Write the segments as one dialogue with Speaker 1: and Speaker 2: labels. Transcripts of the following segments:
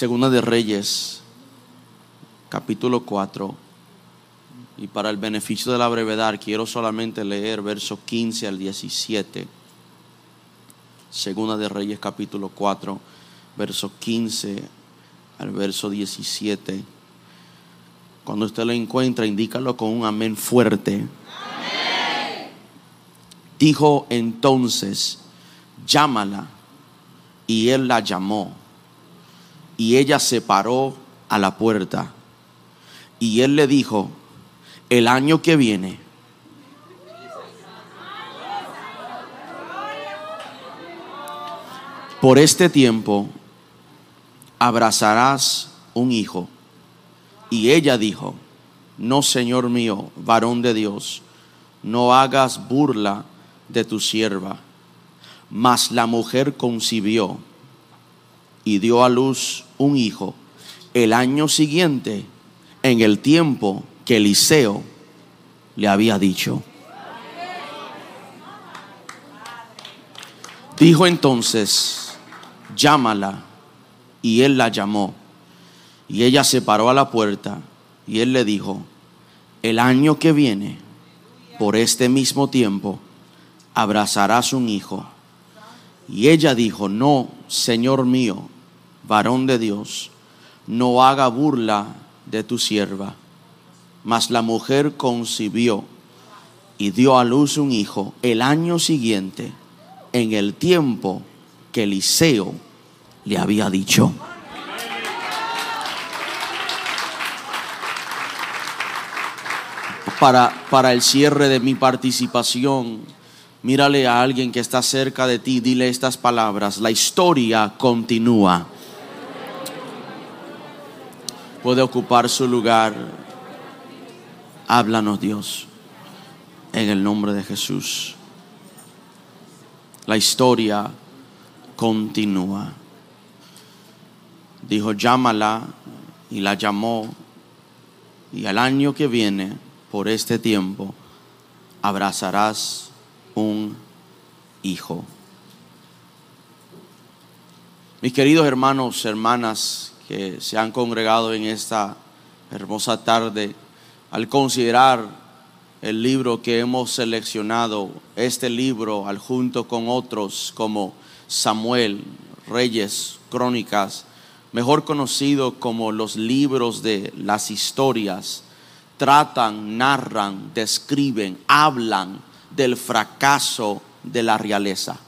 Speaker 1: Segunda de Reyes, capítulo 4. Y para el beneficio de la brevedad, quiero solamente leer versos 15 al 17. Segunda de Reyes, capítulo 4, versos 15 al verso 17. Cuando usted lo encuentra, indícalo con un amén fuerte. Dijo entonces, llámala. Y él la llamó. Y ella se paró a la puerta. Y él le dijo, el año que viene, por este tiempo, abrazarás un hijo. Y ella dijo, no, Señor mío, varón de Dios, no hagas burla de tu sierva. Mas la mujer concibió y dio a luz un hijo el año siguiente, en el tiempo que Eliseo le había dicho. Dijo entonces, llámala. Y él la llamó. Y ella se paró a la puerta y él le dijo, el año que viene, por este mismo tiempo, abrazarás un hijo. Y ella dijo, no, Señor mío, varón de Dios, no haga burla de tu sierva. Mas la mujer concibió y dio a luz un hijo el año siguiente, en el tiempo que Eliseo le había dicho. Para, para el cierre de mi participación, mírale a alguien que está cerca de ti, dile estas palabras, la historia continúa. Puede ocupar su lugar. Háblanos Dios, en el nombre de Jesús. La historia continúa. Dijo, llámala, y la llamó, y al año que viene, por este tiempo, abrazarás un hijo. Mis queridos hermanos, hermanas que se han congregado en esta hermosa tarde, al considerar el libro que hemos seleccionado, este libro, al junto con otros como Samuel, Reyes, Crónicas, mejor conocido como los libros de las historias, tratan, narran, describen, hablan del fracaso de la realeza.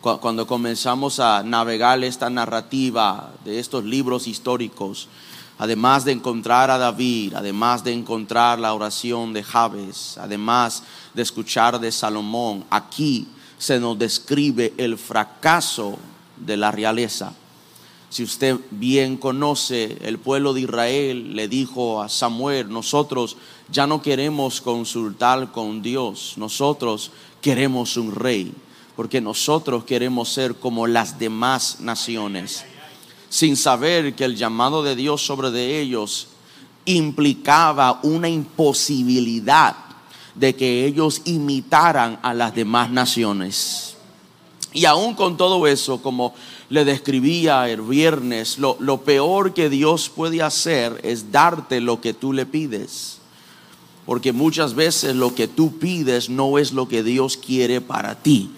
Speaker 1: Cuando comenzamos a navegar esta narrativa de estos libros históricos, además de encontrar a David, además de encontrar la oración de Jabes, además de escuchar de Salomón, aquí se nos describe el fracaso de la realeza. Si usted bien conoce, el pueblo de Israel le dijo a Samuel, nosotros ya no queremos consultar con Dios, nosotros queremos un rey, porque nosotros queremos ser como las demás naciones, sin saber que el llamado de Dios sobre de ellos implicaba una imposibilidad de que ellos imitaran a las demás naciones. Y aún con todo eso, como le describía el viernes, lo, lo, peor que Dios puede hacer es darte lo que tú le pides. Porque muchas veces lo que tú pides no es lo que Dios quiere para ti.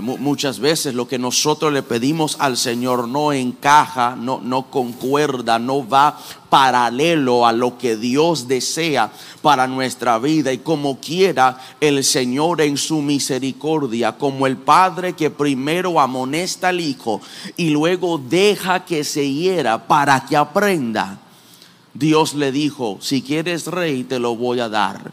Speaker 1: Muchas veces lo que nosotros le pedimos al Señor no encaja, no, no concuerda, no va paralelo a lo que Dios desea para nuestra vida. Y como quiera el Señor en su misericordia, como el Padre que primero amonesta al Hijo y luego deja que se hiera para que aprenda. Dios le dijo, si quieres rey, te lo voy a dar.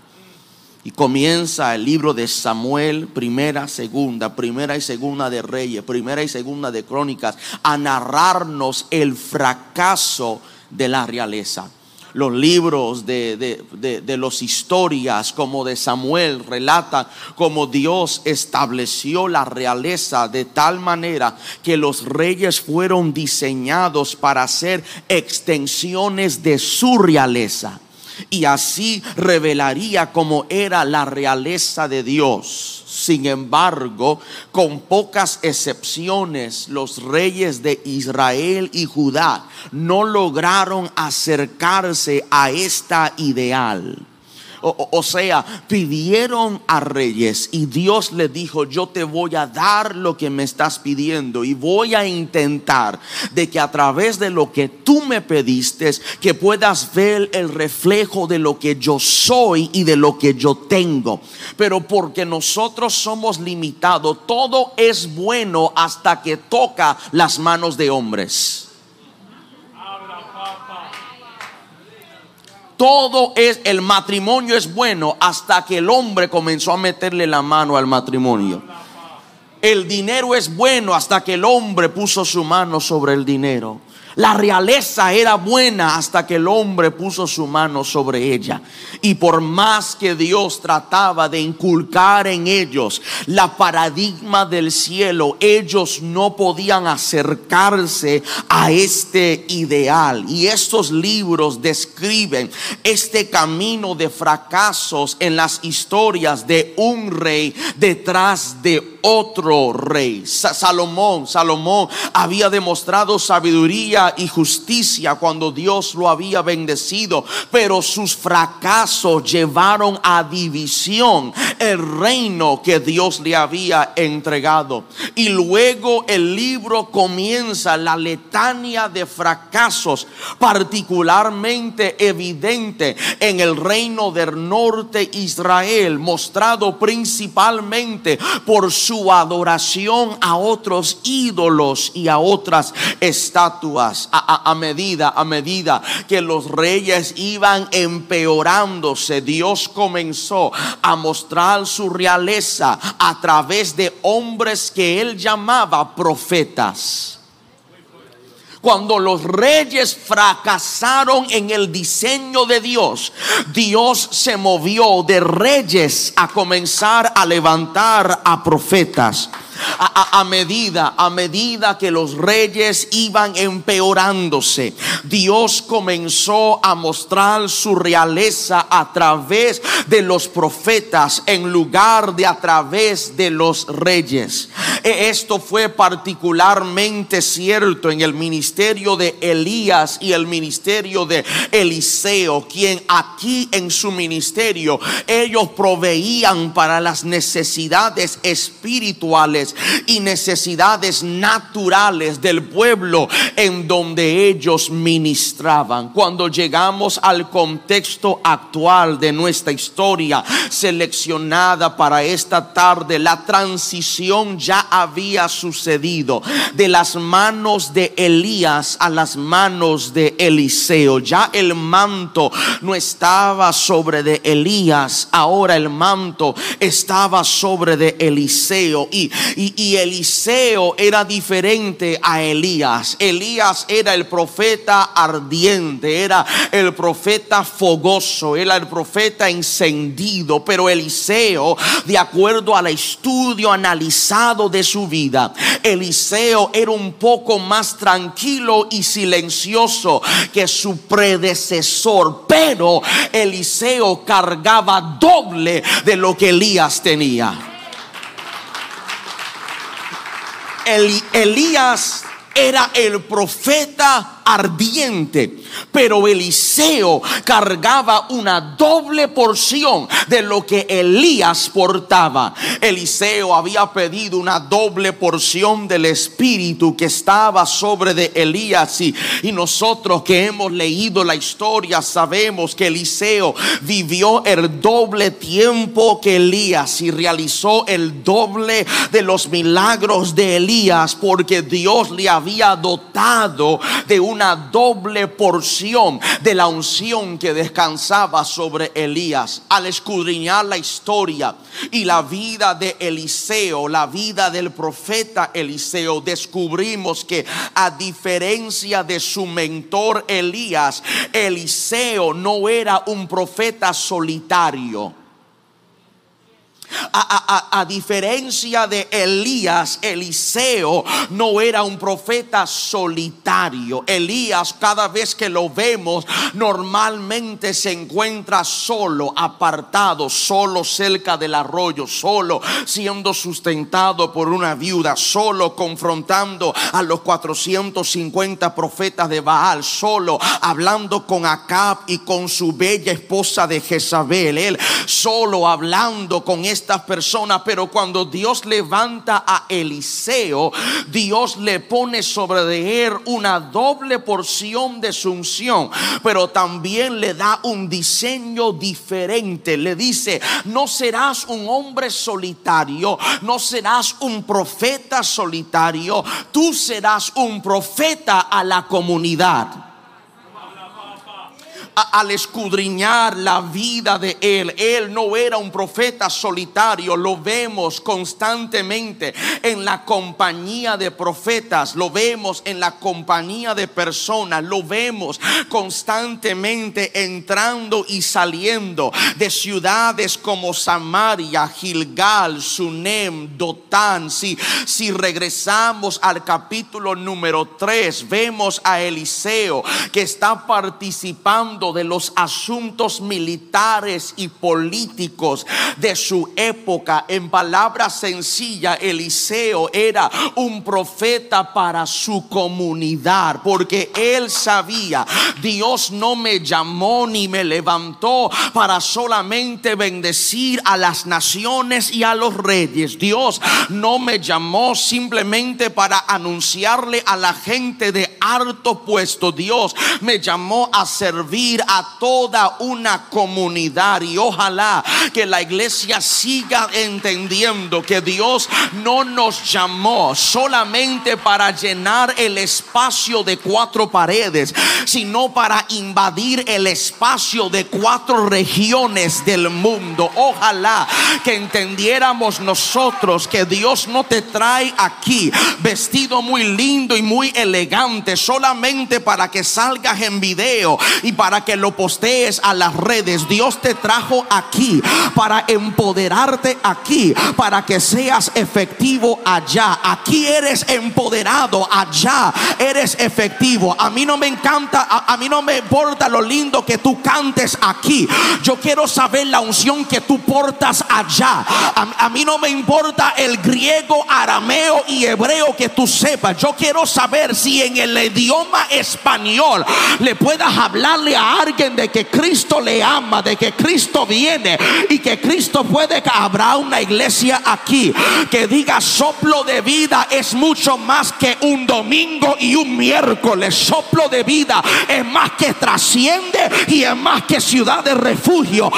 Speaker 1: Y comienza el libro de Samuel, primera, segunda, primera y segunda de Reyes, primera y segunda de Crónicas, a narrarnos el fracaso de la realeza. Los libros de, de, de, los historias como de Samuel relatan cómo Dios estableció la realeza de tal manera que los reyes fueron diseñados para ser extensiones de su realeza y así revelaría cómo era la realeza de Dios. Sin embargo, con pocas excepciones, los reyes de Israel y Judá no lograron acercarse a esta ideal o, sea, pidieron a reyes y Dios le dijo, yo te voy a dar lo que me estás pidiendo y voy a intentar de que a través de lo que tú me pediste, que puedas ver el reflejo de lo que yo soy y de lo que yo tengo. Pero porque nosotros somos limitados, todo es bueno hasta que toca las manos de hombres. Todo es, el matrimonio es bueno hasta que el hombre comenzó a meterle la mano al matrimonio. El dinero es bueno hasta que el hombre puso su mano sobre el dinero. La realeza era buena hasta que el hombre puso su mano sobre ella. Y por más que Dios trataba de inculcar en ellos la paradigma del cielo, ellos no podían acercarse a este ideal. Y estos libros describen este camino de fracasos en las historias de un rey detrás de otro rey. Salomón, Salomón había demostrado sabiduría y justicia cuando Dios lo había bendecido, pero sus fracasos llevaron a división el reino que Dios le había entregado. Y luego el libro comienza la letania de fracasos, particularmente evidente en el reino del norte Israel, mostrado principalmente por su su adoración a otros ídolos y a otras estatuas. A, medida, a medida que los reyes iban empeorándose, Dios comenzó a mostrar su realeza a través de hombres que él llamaba profetas. Cuando los reyes fracasaron en el diseño de Dios, Dios se movió de reyes a comenzar a levantar a profetas a, medida, a medida que los reyes iban empeorándose, Dios comenzó a mostrar su realeza a través de los profetas en lugar de a través de los reyes. E, esto fue particularmente cierto en el ministerio de Elías y el ministerio de Eliseo, quien aquí en su ministerio ellos proveían para las necesidades espirituales y necesidades naturales del pueblo en donde ellos ministraban. Cuando llegamos al contexto actual de nuestra historia seleccionada para esta tarde, la transición ya había sucedido de las manos de Elías a las manos de Eliseo. Ya el manto no estaba sobre de Elías, ahora el manto estaba sobre de Eliseo y, y, Eliseo era diferente a Elías. Elías era el profeta ardiente, era el profeta fogoso, era el profeta encendido. Pero Eliseo, de acuerdo al estudio analizado de su vida, Eliseo era un poco más tranquilo y silencioso que su predecesor. Pero Eliseo cargaba doble de lo que Elías tenía. Elías era el profeta ardiente pero Eliseo cargaba una doble porción de lo que Elías portaba. Eliseo había pedido una doble porción del Espíritu que estaba sobre de Elías y, y nosotros que hemos leído la historia sabemos que Eliseo vivió el doble tiempo que Elías y realizó el doble de los milagros de Elías porque Dios le había dotado de una doble porción de la unción que descansaba sobre Elías. Al escudriñar la historia y la vida de Eliseo, la vida del profeta Eliseo, descubrimos que a diferencia de su mentor Elías, Eliseo no era un profeta solitario. A, diferencia de Elías, Eliseo no era un profeta solitario. Elías, cada vez que lo vemos, normalmente se encuentra solo, apartado, solo cerca del arroyo, solo siendo sustentado por una viuda, solo confrontando a los 450 profetas de Baal, solo hablando con Acab y con su bella esposa de Jezabel. Él solo hablando con estas personas, pero cuando Dios levanta a Eliseo, Dios le pone sobre de él una doble porción de su unción, pero también le da un diseño diferente. Le dice, no serás un hombre solitario, no serás un profeta solitario, tú serás un profeta a la comunidad al escudriñar la vida de él. Él no era un profeta solitario, lo vemos constantemente en la compañía de profetas, lo vemos en la compañía de personas, lo vemos constantemente entrando y saliendo de ciudades como Samaria, Gilgal, Sunem, Dotán. Si, si regresamos al capítulo número 3, vemos a Eliseo que está participando de los asuntos militares y políticos de su época. En palabras sencillas, Eliseo era un profeta para su comunidad, porque él sabía, Dios no me llamó ni me levantó para solamente bendecir a las naciones y a los reyes. Dios no me llamó simplemente para anunciarle a la gente de harto puesto. Dios me llamó a servir a toda una comunidad. Y ojalá que la iglesia siga entendiendo que Dios no nos llamó solamente para llenar el espacio de cuatro paredes, sino para invadir el espacio de cuatro regiones del mundo. Ojalá que entendiéramos nosotros que Dios no te trae aquí vestido muy lindo y muy elegante solamente para que salgas en video y para que lo postees a las redes. Dios te trajo aquí para empoderarte aquí, para que seas efectivo allá. Aquí eres empoderado, allá eres efectivo. A mí no me encanta, a, mí no me importa lo lindo que tú cantes aquí. Yo quiero saber la unción que tú portas allá. A, a mí no me importa el griego, arameo y hebreo que tú sepas. Yo quiero saber si en el idioma español le puedas hablarle a alguien de que Cristo le ama, de que Cristo viene y que Cristo puede que habrá una iglesia aquí que diga soplo de vida es mucho más que un domingo y un miércoles. Soplo de vida es más que trasciende y es más que ciudad de refugio.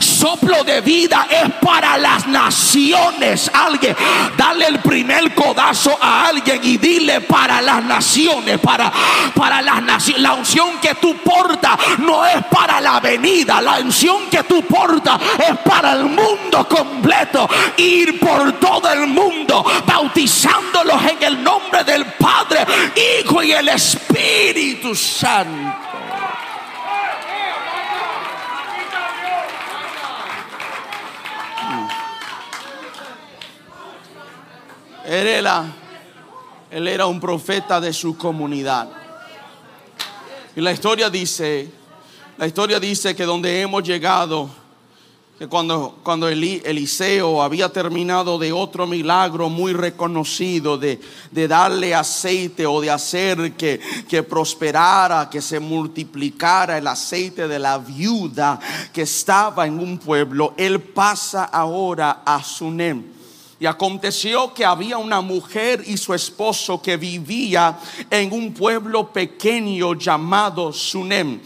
Speaker 1: Soplo de vida es para las naciones. Alguien, dale el primer codazo a alguien y dile para las naciones, para, para las naciones. La unción que tú portas no es para la venida, la unción que tú portas es para el mundo completo. Ir por todo el mundo, bautizándolos en el nombre del Padre, Hijo y el Espíritu Santo. Él era, él era un profeta de su comunidad. Y la historia dice, la historia dice que donde hemos llegado, que cuando, cuando Eliseo había terminado de otro milagro muy reconocido, de, de darle aceite o de hacer que, que, prosperara, que se multiplicara el aceite de la viuda que estaba en un pueblo, él pasa ahora a Sunem. Y aconteció que había una mujer y su esposo que vivía en un pueblo pequeño llamado Sunem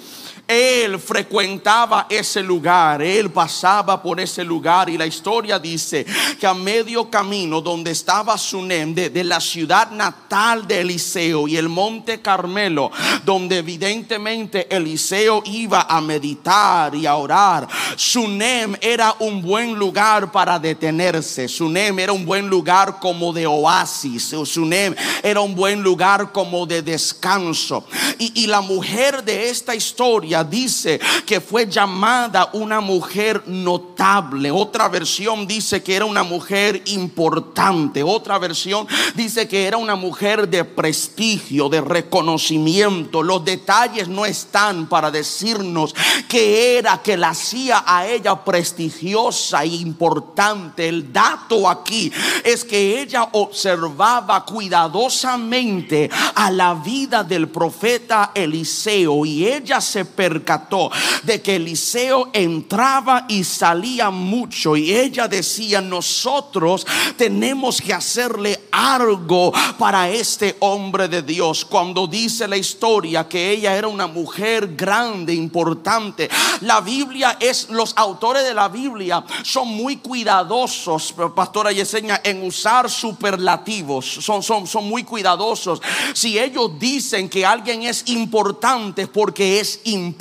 Speaker 1: él frecuentaba ese lugar, él pasaba por ese lugar y la historia dice que a medio camino donde estaba Sunem, de, de la ciudad natal de Eliseo y el monte Carmelo, donde evidentemente Eliseo iba a meditar y a orar, Sunem era un buen lugar para detenerse, Sunem era un buen lugar como de oasis, Sunem era un buen lugar como de descanso. Y, y la mujer de esta historia dice que fue llamada una mujer notable. Otra versión dice que era una mujer importante. Otra versión dice que era una mujer de prestigio, de reconocimiento. Los detalles no están para decirnos que era que la hacía a ella prestigiosa e importante. El dato aquí es que ella observaba cuidadosamente a la vida del profeta Eliseo y ella se percató de que Eliseo entraba y salía mucho y ella decía, nosotros tenemos que hacerle algo para este hombre de Dios. Cuando dice la historia que ella era una mujer grande, importante, la Biblia es, los autores de la Biblia son muy cuidadosos, pastora Yesenia, en usar superlativos, son, son, son muy cuidadosos. Si ellos dicen que alguien es importante porque es importante.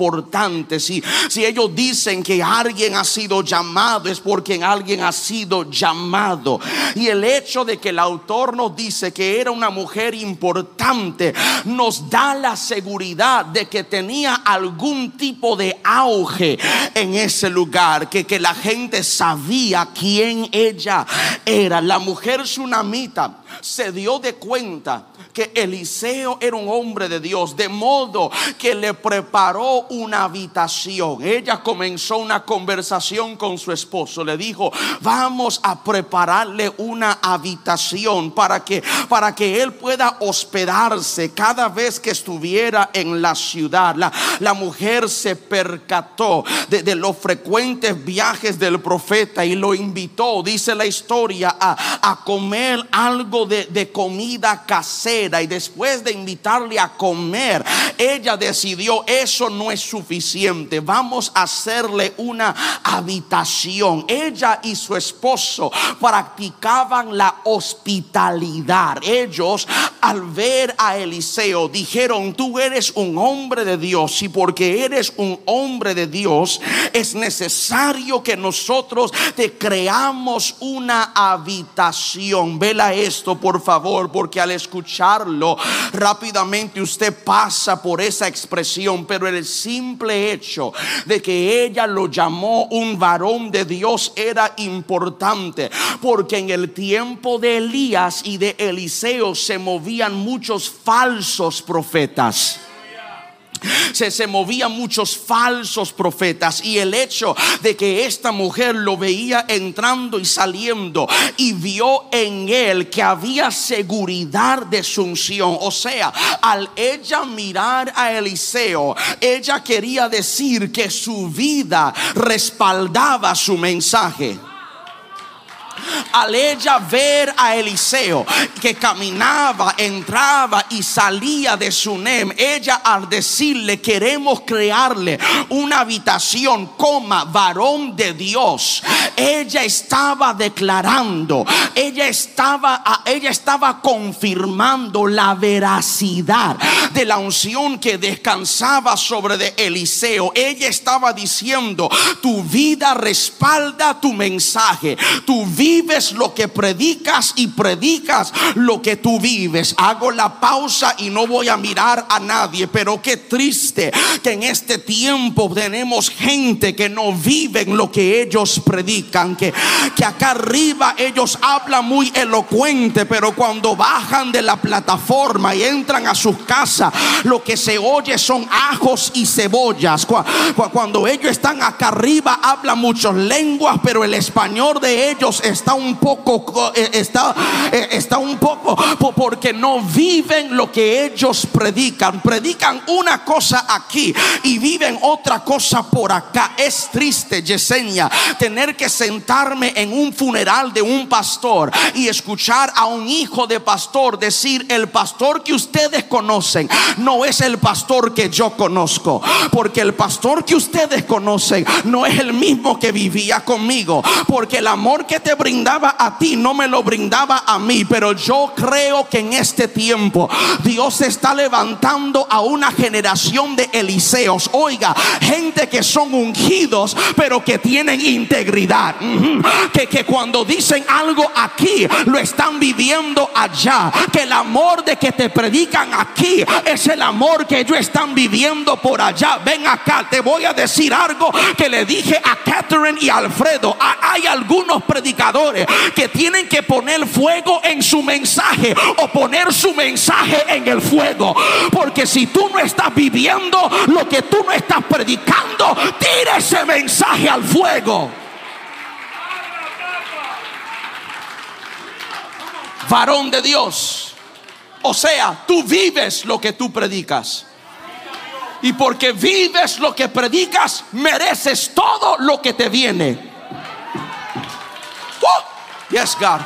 Speaker 1: Si, si ellos dicen que alguien ha sido llamado es porque alguien ha sido llamado. Y el hecho de que el autor nos dice que era una mujer importante nos da la seguridad de que tenía algún tipo de auge en ese lugar, que, que la gente sabía quién ella era. La mujer tsunamita se dio de cuenta que Eliseo era un hombre de Dios, de modo que le preparó una habitación. Ella comenzó una conversación con su esposo, le dijo, "Vamos a prepararle una habitación para que para que él pueda hospedarse cada vez que estuviera en la ciudad." La, la mujer se percató de, los frecuentes viajes del profeta y lo invitó, dice la historia, a, a comer algo de, de comida casera y después de invitarle a comer, ella decidió, eso no es suficiente, vamos a hacerle una habitación. Ella y su esposo practicaban la hospitalidad. Ellos al ver a Eliseo dijeron, tú eres un hombre de Dios y porque eres un hombre de Dios es necesario que nosotros te creamos una habitación. Vela esto, por favor, porque al escucharlo rápidamente usted pasa por esa expresión, pero el simple hecho de que ella lo llamó un varón de Dios era importante, porque en el tiempo de Elías y de Eliseo se movían muchos falsos profetas se, se movían muchos falsos profetas y el hecho de que esta mujer lo veía entrando y saliendo y vio en él que había seguridad de su unción. O sea, al ella mirar a Eliseo, ella quería decir que su vida respaldaba su mensaje al ella ver a Eliseo que caminaba, entraba y salía de Sunem, ella al decirle queremos crearle una habitación, coma, varón de Dios, ella estaba declarando, ella estaba, ella estaba confirmando la veracidad de la unción que descansaba sobre de Eliseo. Ella estaba diciendo, tu vida respalda tu mensaje, tu vida vives lo que predicas y predicas lo que tú vives. Hago la pausa y no voy a mirar a nadie, pero qué triste que en este tiempo tenemos gente que no viven lo que ellos predican, que, que acá arriba ellos hablan muy elocuente, pero cuando bajan de la plataforma y entran a sus casas, lo que se oye son ajos y cebollas. Cuando ellos están acá arriba hablan muchas lenguas, pero el español de ellos está está un poco, eh, está, eh, está un poco, porque no viven lo que ellos predican. Predican una cosa aquí y viven otra cosa por acá. Es triste, Yesenia, tener que sentarme en un funeral de un pastor y escuchar a un hijo de pastor decir, el pastor que ustedes conocen no es el pastor que yo conozco, porque el pastor que ustedes conocen no es el mismo que vivía conmigo, porque el amor que te brindaba a ti, no me lo brindaba a mí. Pero yo creo que en este tiempo Dios está levantando a una generación de Eliseos. Oiga, gente que son ungidos, pero que tienen integridad. Que, que cuando dicen algo aquí, lo están viviendo allá. Que el amor de que te predican aquí es el amor que ellos están viviendo por allá. Ven acá, te voy a decir algo que le dije a Catherine y Alfredo. Hay algunos predicadores que tienen que poner fuego en su mensaje o poner su mensaje en el fuego. Porque si tú no estás viviendo lo que tú no estás predicando, tira ese mensaje al fuego. Varón de Dios. O sea, tú vives lo que tú predicas. Y porque vives lo que predicas, mereces todo lo que te viene. Oh, yes, God.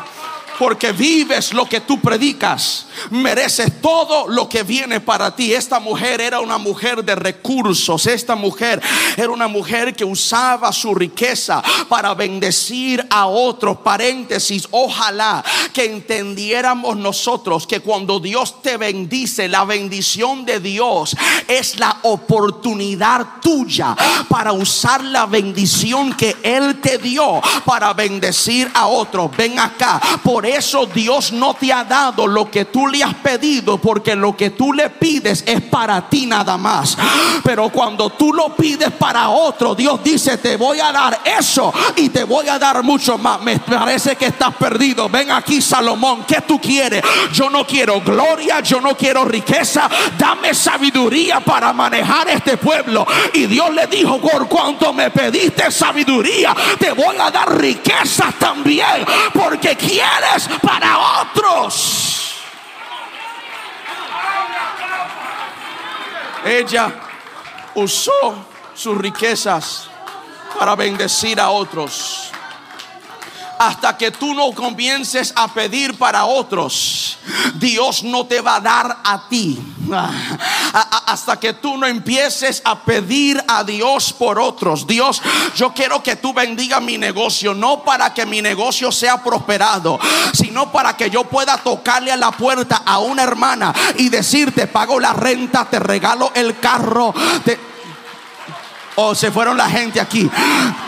Speaker 1: Porque vives lo que tú predicas, mereces todo lo que viene para ti. Esta mujer era una mujer de recursos, esta mujer era una mujer que usaba su riqueza para bendecir a otros. Paréntesis, ojalá que entendiéramos nosotros que cuando Dios te bendice, la bendición de Dios es la oportunidad tuya para usar la bendición que Él te dio para bendecir a otros. Ven acá, por eso Dios no te ha dado lo que tú le has pedido, porque lo que tú le pides es para ti nada más. Pero cuando tú lo pides para otro, Dios dice, te voy a dar eso y te voy a dar mucho más. Me parece que estás perdido. Ven aquí, Salomón, ¿qué tú quieres? Yo no quiero gloria, yo no quiero riqueza. Dame sabiduría para manejar este pueblo. Y Dios le dijo, por cuanto me pediste sabiduría, te voy a dar riquezas también, porque quieres para otros. Ella usó sus riquezas para bendecir a otros hasta que tú no comiences a pedir para otros, Dios no te va a dar a ti. Hasta que tú no empieces a pedir a Dios por otros. Dios, yo quiero que tú bendiga mi negocio, no para que mi negocio sea prosperado, sino para que yo pueda tocarle a la puerta a una hermana y decirte, pago la renta, te regalo el carro. Te, Oh, se fueron la gente aquí.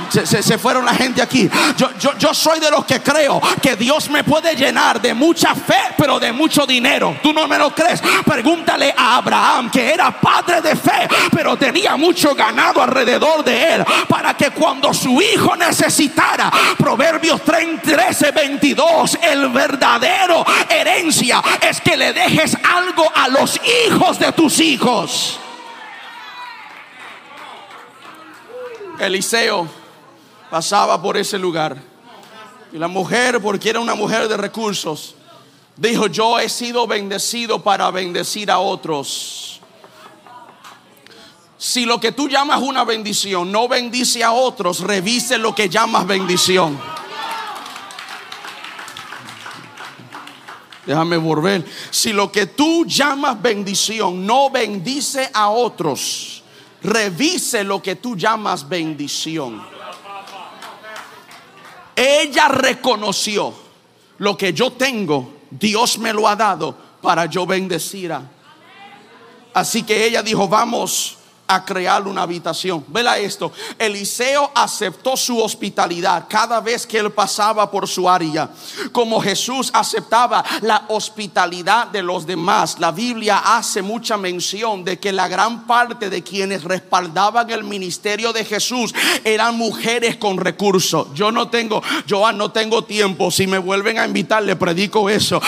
Speaker 1: Se, fueron la gente aquí. Yo, yo, yo soy de los que creo que Dios me puede llenar de mucha fe, pero de mucho dinero. ¿Tú no me lo crees? Pregúntale a Abraham, que era padre de fe, pero tenía mucho ganado alrededor de él, para que cuando su hijo necesitara, Proverbios 13, 22, el verdadero herencia es que le dejes algo a los hijos de tus hijos. Eliseo pasaba por ese lugar. Y la mujer, porque era una mujer de recursos, dijo, yo he sido bendecido para bendecir a otros. Si lo que tú llamas una bendición no bendice a otros, revise lo que llamas bendición. Déjame volver. Si lo que tú llamas bendición no bendice a otros, revise lo que tú llamas bendición. Ella reconoció lo que yo tengo, Dios me lo ha dado para yo bendecir. Así que ella dijo, vamos a crear una habitación. Vela esto. Eliseo aceptó su hospitalidad cada vez que él pasaba por su área. Como Jesús aceptaba la hospitalidad de los demás. La Biblia hace mucha mención de que la gran parte de quienes respaldaban el ministerio de Jesús eran mujeres con recursos. Yo no tengo, yo no tengo tiempo. Si me vuelven a invitar, le predico eso.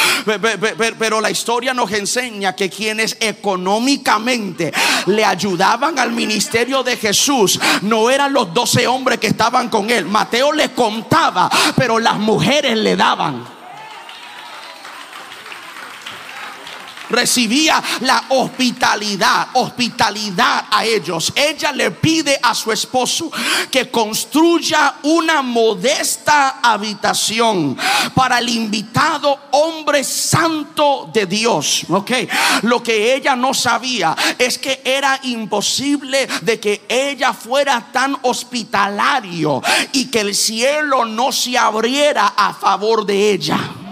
Speaker 1: Pero la historia nos enseña que quienes económicamente le ayudaban al ministerio de Jesús no eran los doce hombres que estaban con él. Mateo le contaba, pero las mujeres le daban. Recibía la hospitalidad, hospitalidad a ellos. Ella le pide a su esposo que construya una modesta habitación para el invitado hombre santo de Dios. Ok, lo que ella no sabía es que era imposible de que ella fuera tan hospitalario y que el cielo no se abriera a favor de ella.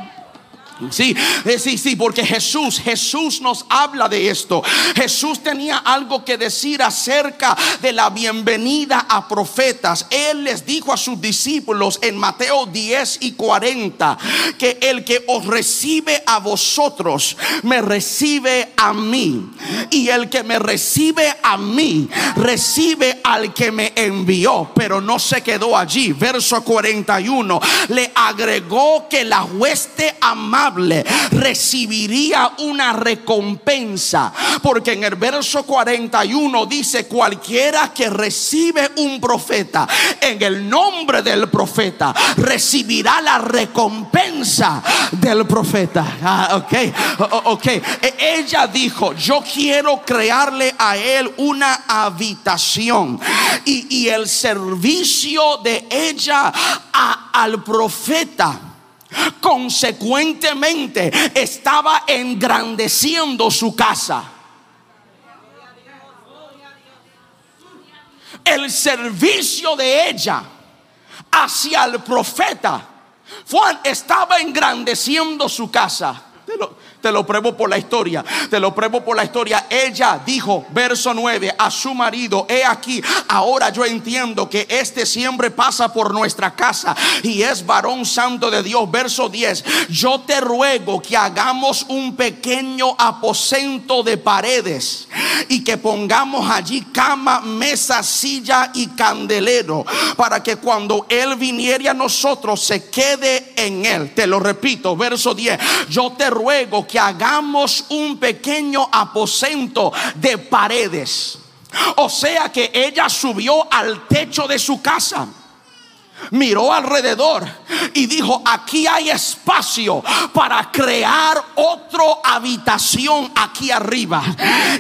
Speaker 1: Sí, eh, sí, sí, porque Jesús, Jesús nos habla de esto. Jesús tenía algo que decir acerca de la bienvenida a profetas. Él les dijo a sus discípulos en Mateo 10 y 40 que el que os recibe a vosotros, me recibe a mí. Y el que me recibe a mí, recibe al que me envió. Pero no se quedó allí. Verso 41, le agregó que la hueste amable recibiría una recompensa. Porque en el verso 41 dice, cualquiera que recibe un profeta en el nombre del profeta, recibirá la recompensa del profeta. Ah, ok, ok. E, ella dijo, yo quiero crearle a él una habitación. Y, y el servicio de ella al profeta consecuentemente estaba engrandeciendo su casa. El servicio de ella hacia el profeta Juan estaba engrandeciendo su casa. Pruebo por la historia. Te lo pruebo por la historia. Ella dijo, verso 9, a su marido, he aquí, ahora yo entiendo que este siempre pasa por nuestra casa y es varón santo de Dios. Verso 10, yo te ruego que hagamos un pequeño aposento de paredes y que pongamos allí cama, mesa, silla y candelero para que cuando Él viniere a nosotros se quede en Él. Te lo repito, verso 10, yo te ruego que que hagamos un pequeño aposento de paredes. O sea que ella subió al techo de su casa miró alrededor y dijo, aquí hay espacio para crear otra habitación aquí arriba.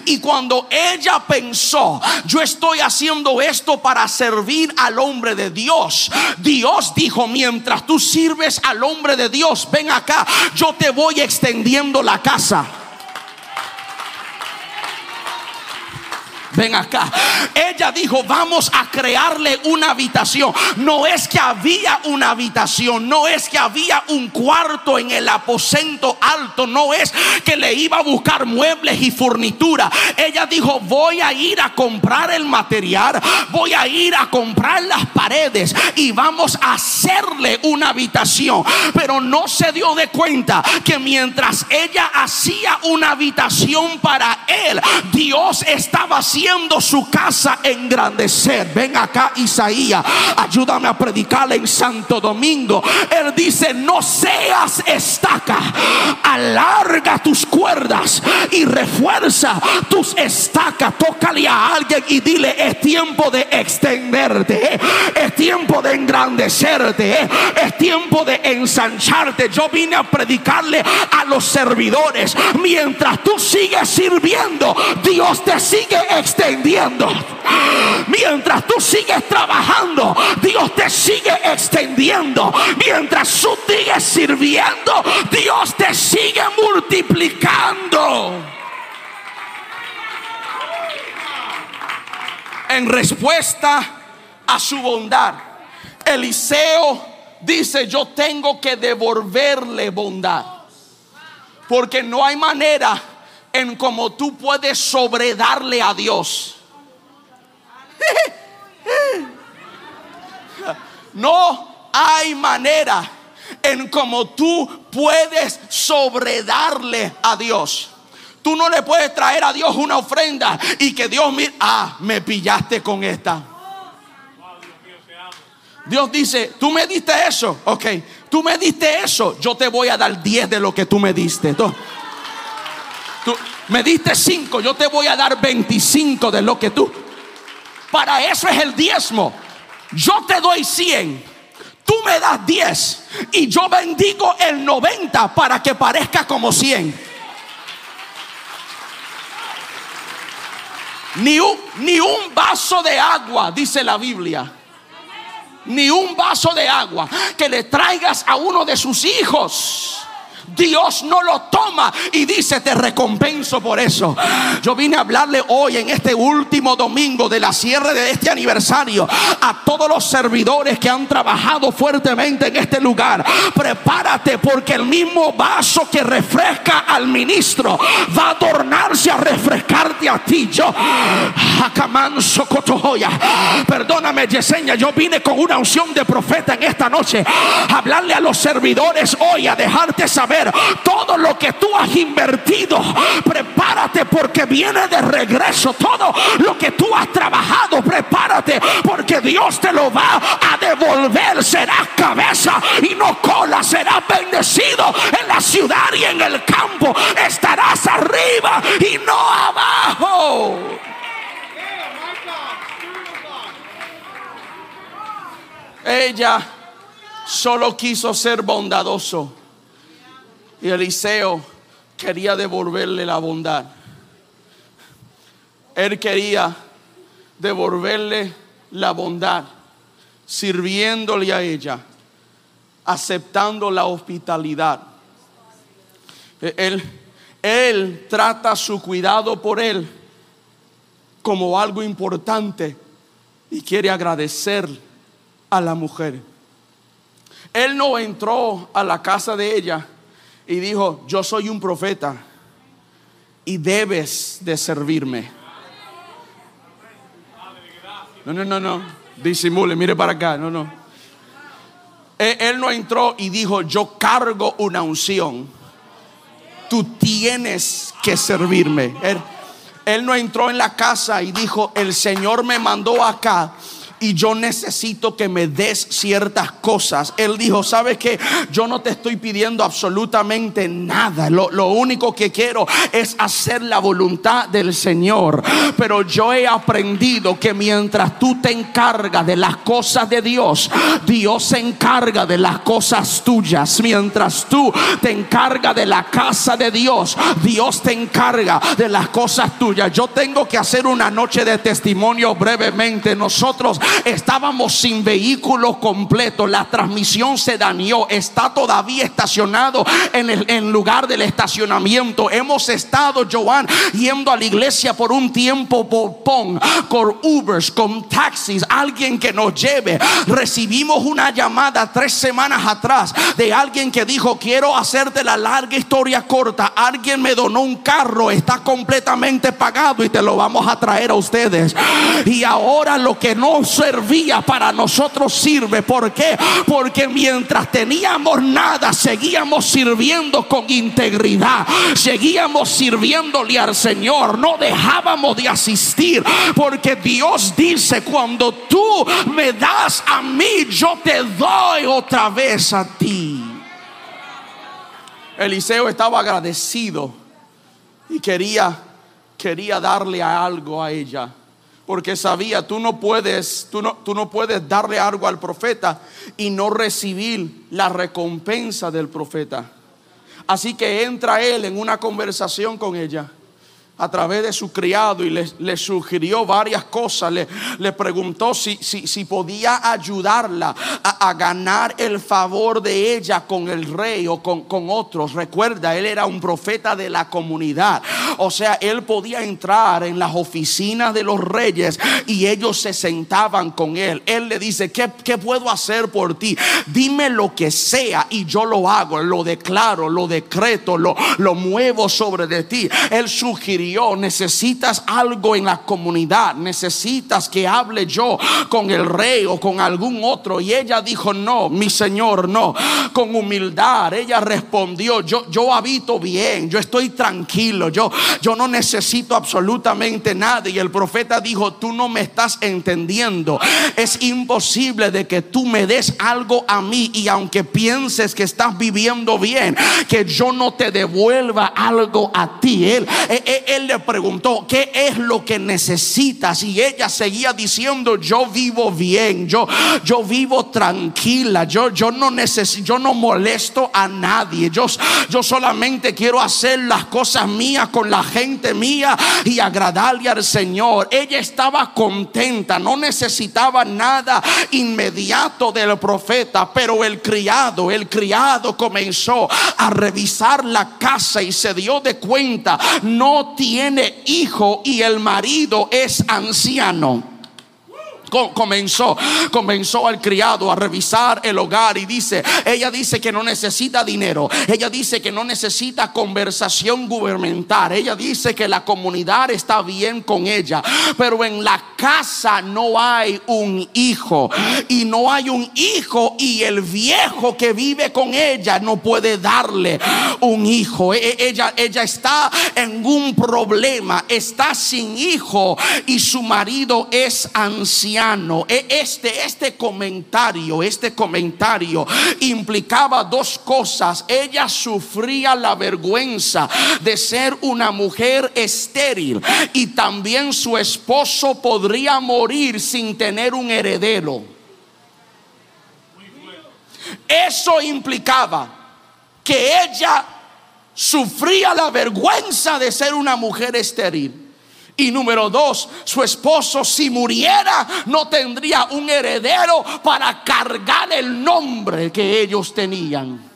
Speaker 1: Y cuando ella pensó, yo estoy haciendo esto para servir al hombre de Dios, Dios dijo, mientras tú sirves al hombre de Dios, ven acá, yo te voy extendiendo la casa. Ven acá. Ella dijo, vamos a crearle una habitación. No es que había una habitación, no es que había un cuarto en el aposento alto, no es que le iba a buscar muebles y furnitura. Ella dijo, voy a ir a comprar el material, voy a ir a comprar las paredes y vamos a hacerle una habitación. Pero no se dio de cuenta que mientras ella hacía una habitación para él, Dios estaba haciendo su casa engrandecer. Ven acá, Isaías, ayúdame a predicarle en Santo Domingo. Él dice: No seas estaca, alarga tus cuerdas y refuerza tus estacas. Tócale a alguien y dile: Es tiempo de extenderte, es tiempo de engrandecerte, es tiempo de ensancharte. Yo vine a predicarle a los servidores mientras tú sigues sirviendo, Dios te sigue extendiendo extendiendo. Mientras tú sigues trabajando, Dios te sigue extendiendo. Mientras tú sigues sirviendo, Dios te sigue multiplicando. En respuesta a su bondad, Eliseo dice, yo tengo que devolverle bondad. Porque no hay manera en cómo tú puedes sobredarle a Dios. No hay manera en cómo tú puedes sobredarle a Dios. Tú no le puedes traer a Dios una ofrenda y que Dios mire, ah, me pillaste con esta. Dios dice, tú me diste eso, ok, tú me diste eso, yo te voy a dar 10 de lo que tú me diste. Tú me diste 5, yo te voy a dar 25 de lo que tú. Para eso es el diezmo. Yo te doy 100, tú me das 10 y yo bendigo el 90 para que parezca como 100. Ni un, ni un vaso de agua, dice la Biblia ni un vaso de agua que le traigas a uno de sus hijos Dios no lo toma y dice te recompenso por eso. Yo vine a hablarle hoy en este último domingo de la cierre de este aniversario a todos los servidores que han trabajado fuertemente en este lugar. Prepárate porque el mismo vaso que refresca al ministro va a adornarse a refrescarte a ti. Yo, Acamanso Cotojoya, perdóname, Yesenia, yo vine con una unción de profeta en esta noche a hablarle a los servidores hoy, a dejarte saber todo lo que tú has invertido. Prepárate porque viene de regreso. Todo lo que tú has trabajado, prepárate porque Dios te lo va a devolver. Serás cabeza y no cola. Serás bendecido en la ciudad y en el campo. Estarás arriba y no abajo. Ella solo quiso ser bondadoso. Y Eliseo quería devolverle la bondad. Él quería devolverle la bondad, sirviéndole a ella, aceptando la hospitalidad. Él, él trata su cuidado por él como algo importante y quiere agradecer a la mujer. Él no entró a la casa de ella y dijo, yo soy un profeta y debes de servirme. No, no, no, no. Disimule, mire para acá. No, no. Él, no entró y dijo, yo cargo una unción. Tú tienes que servirme. él no entró en la casa y dijo, el Señor me mandó acá y yo necesito que me des ciertas cosas. Él dijo, ¿sabes qué? Yo no te estoy pidiendo absolutamente nada. Lo, lo, único que quiero es hacer la voluntad del Señor. Pero yo he aprendido que mientras tú te encargas de las cosas de Dios, Dios se encarga de las cosas tuyas. Mientras tú te encargas de la casa de Dios, Dios te encarga de las cosas tuyas. Yo tengo que hacer una noche de testimonio brevemente. Nosotros Estábamos sin vehículo completo. La transmisión se dañó. Está todavía estacionado en el lugar del estacionamiento. Hemos estado, Joan, yendo a la iglesia por un tiempo por PON, con Ubers, con taxis, alguien que nos lleve. Recibimos una llamada tres semanas atrás de alguien que dijo: Quiero hacerte la larga historia corta. Alguien me donó un carro, está completamente pagado y te lo vamos a traer a ustedes. Y ahora lo que no se servía para nosotros sirve. ¿Por qué? Porque mientras teníamos nada, seguíamos sirviendo con integridad. Seguíamos sirviéndole al Señor. No dejábamos de asistir. Porque Dios dice, cuando tú me das a mí, yo te doy otra vez a ti. Eliseo estaba agradecido y quería quería darle algo a ella porque sabía, tú no puedes, tú no, tú no puedes darle algo al profeta y no recibir la recompensa del profeta. Así que entra él en una conversación con ella a través de su criado y le, sugirió varias cosas. Le, le preguntó si, si, podía ayudarla a, ganar el favor de ella con el rey o con, con otros. Recuerda, él era un profeta de la comunidad. O sea, él podía entrar en las oficinas de los reyes y ellos se sentaban con él. Él le dice, ¿qué, qué puedo hacer por ti? Dime lo que sea y yo lo hago, lo declaro, lo decreto, lo, lo muevo sobre de ti. Él sugirió necesitas algo en la comunidad, necesitas que hable yo con el rey o con algún otro. Y ella dijo, no, mi Señor, no. Con humildad, ella respondió, yo, yo habito bien, yo estoy tranquilo, yo, yo no necesito absolutamente nada. Y el profeta dijo, tú no me estás entendiendo. Es imposible de que tú me des algo a mí y aunque pienses que estás viviendo bien, que yo no te devuelva algo a ti. Él, él,
Speaker 2: él le preguntó, ¿qué es lo que necesitas? Y ella seguía diciendo, yo vivo bien, yo, yo vivo tranquila, yo, yo no necesito, yo no molesto a nadie, yo, yo solamente quiero hacer las cosas mías con la gente mía y agradarle al Señor. Ella estaba contenta, no necesitaba nada inmediato del profeta, pero el criado, el criado comenzó a revisar la casa y se dio de cuenta, no tiene hijo y el marido es anciano comenzó, comenzó al criado a revisar el hogar y dice, ella dice que no necesita dinero, ella dice que no necesita conversación gubernamental, ella dice que la comunidad está bien con ella, pero en la casa no hay un hijo y no hay un hijo y el viejo que vive con ella no puede darle un hijo. E, e, ella, ella está en un problema, está sin hijo y su marido es anciano e, este, este comentario, este comentario implicaba dos cosas. Ella sufría la vergüenza de ser una mujer estéril y también su esposo podría morir sin tener un heredero. Eso implicaba que ella sufría la vergüenza de ser una mujer estéril y número dos, su esposo si muriera no tendría un heredero para cargar el nombre que ellos tenían.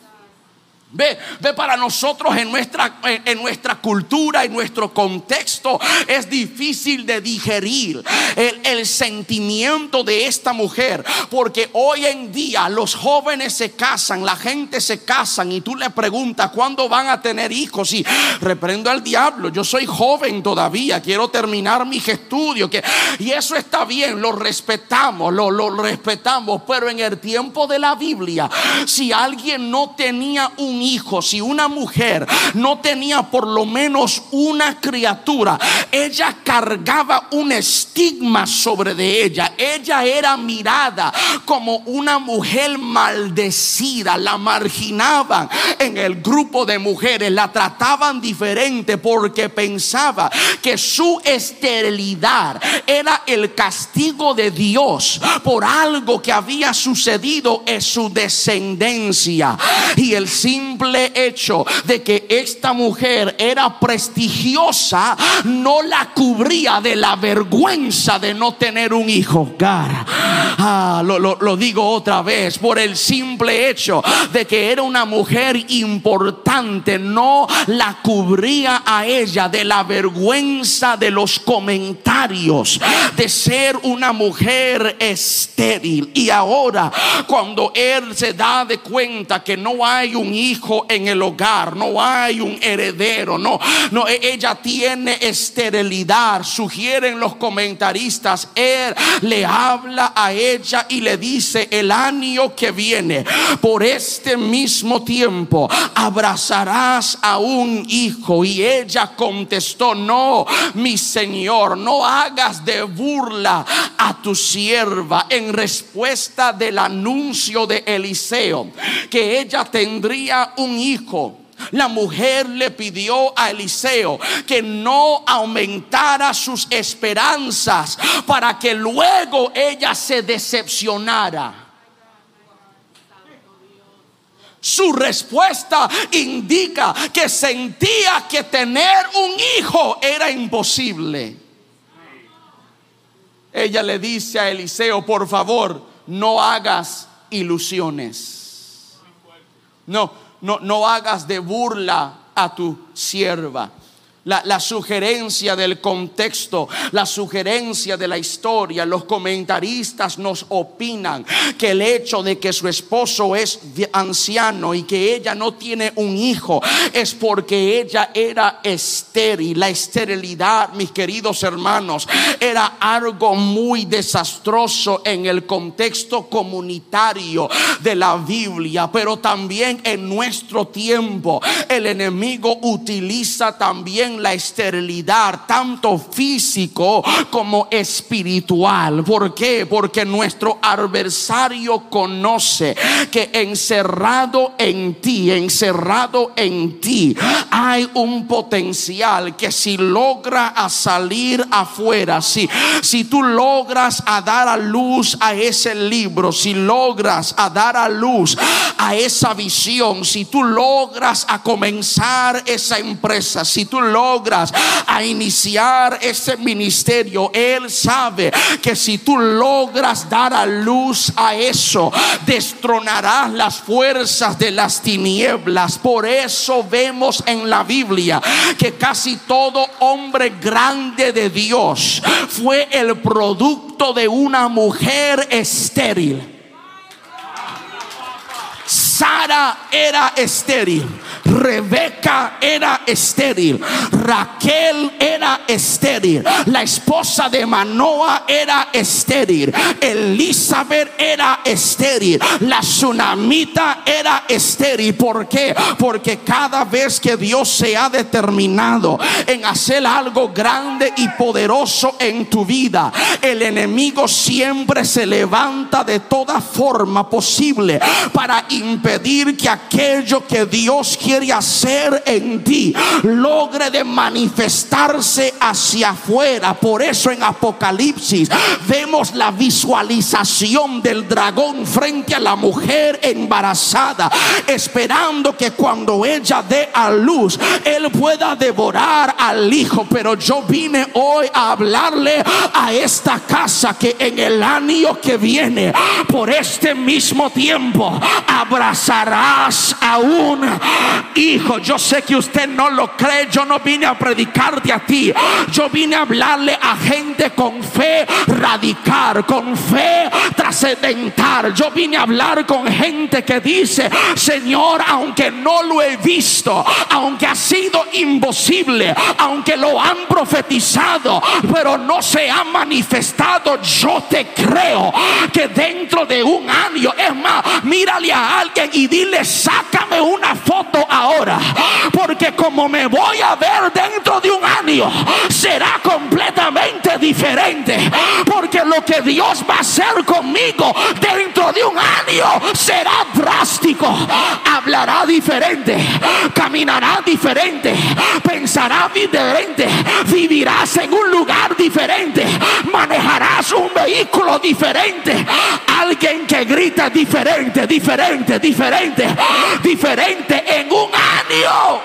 Speaker 2: Ve, ve para nosotros en nuestra, en nuestra cultura, en nuestro contexto, es difícil de digerir el, el, sentimiento de esta mujer. Porque hoy en día los jóvenes se casan, la gente se casan y tú le preguntas cuándo van a tener hijos. Y reprendo al diablo, yo soy joven todavía, quiero terminar mis estudios. Que, y eso está bien, lo respetamos, lo, lo respetamos. Pero en el tiempo de la Biblia, si alguien no tenía un hijo, si una mujer no tenía por lo menos una criatura, ella cargaba un estigma sobre de ella. Ella era mirada como una mujer maldecida, la marginaban en el grupo de mujeres, la trataban diferente porque pensaba que su esterilidad era el castigo de Dios por algo que había sucedido en su descendencia. Y el sin simple hecho de que esta mujer era prestigiosa no la cubría de la vergüenza de no tener un hijo. Ah, lo, lo digo otra vez, por el simple hecho de que era una mujer importante, no la cubría a ella de la vergüenza de los comentarios de ser una mujer estéril. Y ahora, cuando él se da de cuenta que no hay un hijo, en el hogar, no hay un heredero, no, no, e, ella tiene esterilidad, sugieren los comentaristas, él le habla a ella y le dice el año que viene, por este mismo tiempo, abrazarás a un hijo. Y ella contestó, no, mi señor, no hagas de burla a tu sierva en respuesta del anuncio de Eliseo, que ella tendría un hijo. La mujer le pidió a Eliseo que no aumentara sus esperanzas para que luego ella se decepcionara. Su respuesta indica que sentía que tener un hijo era imposible. Ella le dice a Eliseo, por favor, no hagas ilusiones. No, no, no hagas de burla a tu sierva la, sugerencia del contexto, la sugerencia de la historia. Los comentaristas nos opinan que el hecho de que su esposo es anciano y que ella no tiene un hijo es porque ella era estéril. La esterilidad, mis queridos hermanos, era algo muy desastroso en el contexto comunitario de la Biblia, pero también en nuestro tiempo el enemigo utiliza también la esterilidad, tanto físico como espiritual. ¿Por qué? Porque nuestro adversario conoce que encerrado en ti, encerrado en ti, hay un potencial que si logra a salir afuera, si, si tú logras a dar a luz a ese libro, si logras a dar a luz a esa visión, si tú logras a comenzar esa empresa, si tú logras a iniciar ese ministerio, Él sabe que si tú logras dar a luz a eso, destronarás las fuerzas de las tinieblas. Por eso vemos en la Biblia que casi todo hombre grande de Dios fue el producto de una mujer estéril. Sara era estéril. Rebeca era estéril. Raquel era estéril. La esposa de Manoa era estéril. Elizabeth era estéril. La tsunamita era estéril. ¿Por qué? Porque cada vez que Dios se ha determinado en hacer algo grande y poderoso en tu vida, el enemigo siempre se levanta de toda forma posible para impedir que aquello que Dios quiere hacer en ti logre de manifestarse hacia afuera. Por eso en Apocalipsis vemos la visualización del dragón frente a la mujer embarazada, esperando que cuando ella dé a luz, él pueda devorar al hijo. Pero yo vine hoy a hablarle a esta casa que en el año que viene, por este mismo tiempo, abrazarás a un hijo. Yo sé que usted no lo cree. Yo no vine a predicarte a ti. Yo vine a hablarle a gente con fe radical, con fe trascendental. Yo vine a hablar con gente que dice, Señor, aunque no lo he visto, aunque ha sido imposible, aunque lo han profetizado, pero no se ha manifestado, yo te creo que dentro de un año, es más, mírale a alguien y dile, sácame una foto ahora. Porque como me voy a ver dentro de un año, será completamente diferente. Porque lo que Dios va a hacer conmigo dentro de un año será drástico. Hablará diferente, caminará diferente, pensará diferente, vivirás en un lugar diferente, manejarás un vehículo diferente. Alguien que grita diferente, diferente, diferente, diferente en un año.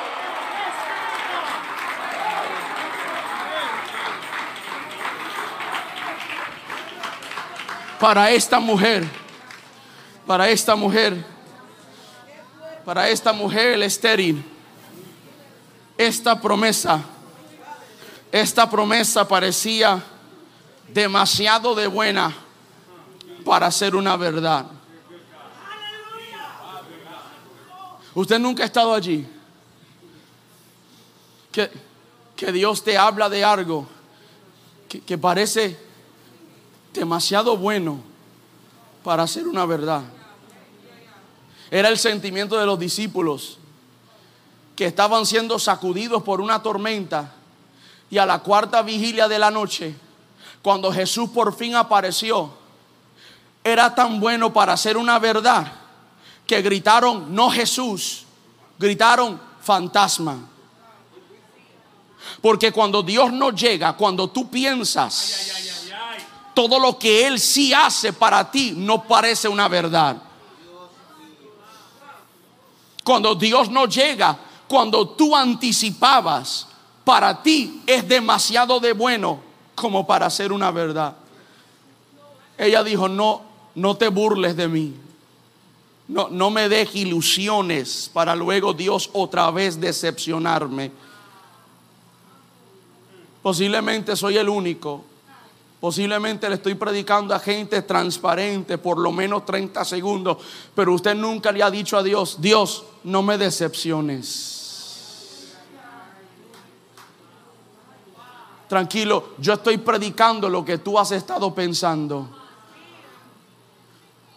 Speaker 2: Para esta mujer, para esta mujer, para esta mujer estéril, esta promesa, esta promesa parecía demasiado de buena para ser una verdad. Usted nunca ha estado allí. Que, que Dios te habla de algo que, que parece demasiado bueno para ser una verdad. Era el sentimiento de los discípulos que estaban siendo sacudidos por una tormenta y a la cuarta vigilia de la noche, cuando Jesús por fin apareció, era tan bueno para ser una verdad que gritaron no Jesús, gritaron fantasma. Porque cuando Dios no llega, cuando tú piensas todo lo que Él sí hace para ti, no parece una verdad. Cuando Dios no llega, cuando tú anticipabas, para ti es demasiado de bueno como para ser una verdad. Ella dijo, no, no te burles de mí. No, no me dejes ilusiones para luego Dios otra vez decepcionarme. Posiblemente soy el único. Posiblemente le estoy predicando a gente transparente por lo menos 30 segundos. Pero usted nunca le ha dicho a Dios, Dios, no me decepciones. Tranquilo, yo estoy predicando lo que tú has estado pensando.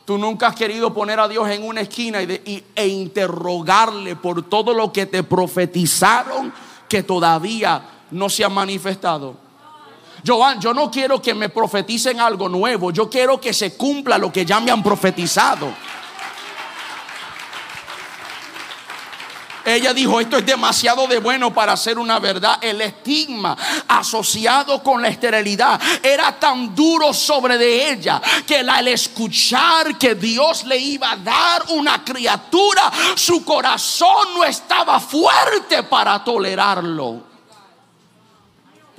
Speaker 2: Tú nunca has querido poner a Dios en una esquina y e interrogarle por todo lo que te profetizaron que todavía no se ha manifestado. Joan, yo no quiero que me profeticen algo nuevo, yo quiero que se cumpla lo que ya me han profetizado. Ella dijo, esto es demasiado de bueno para ser una verdad. El estigma asociado con la esterilidad era tan duro sobre de ella que al escuchar que Dios le iba a dar una criatura, su corazón no estaba fuerte para tolerarlo.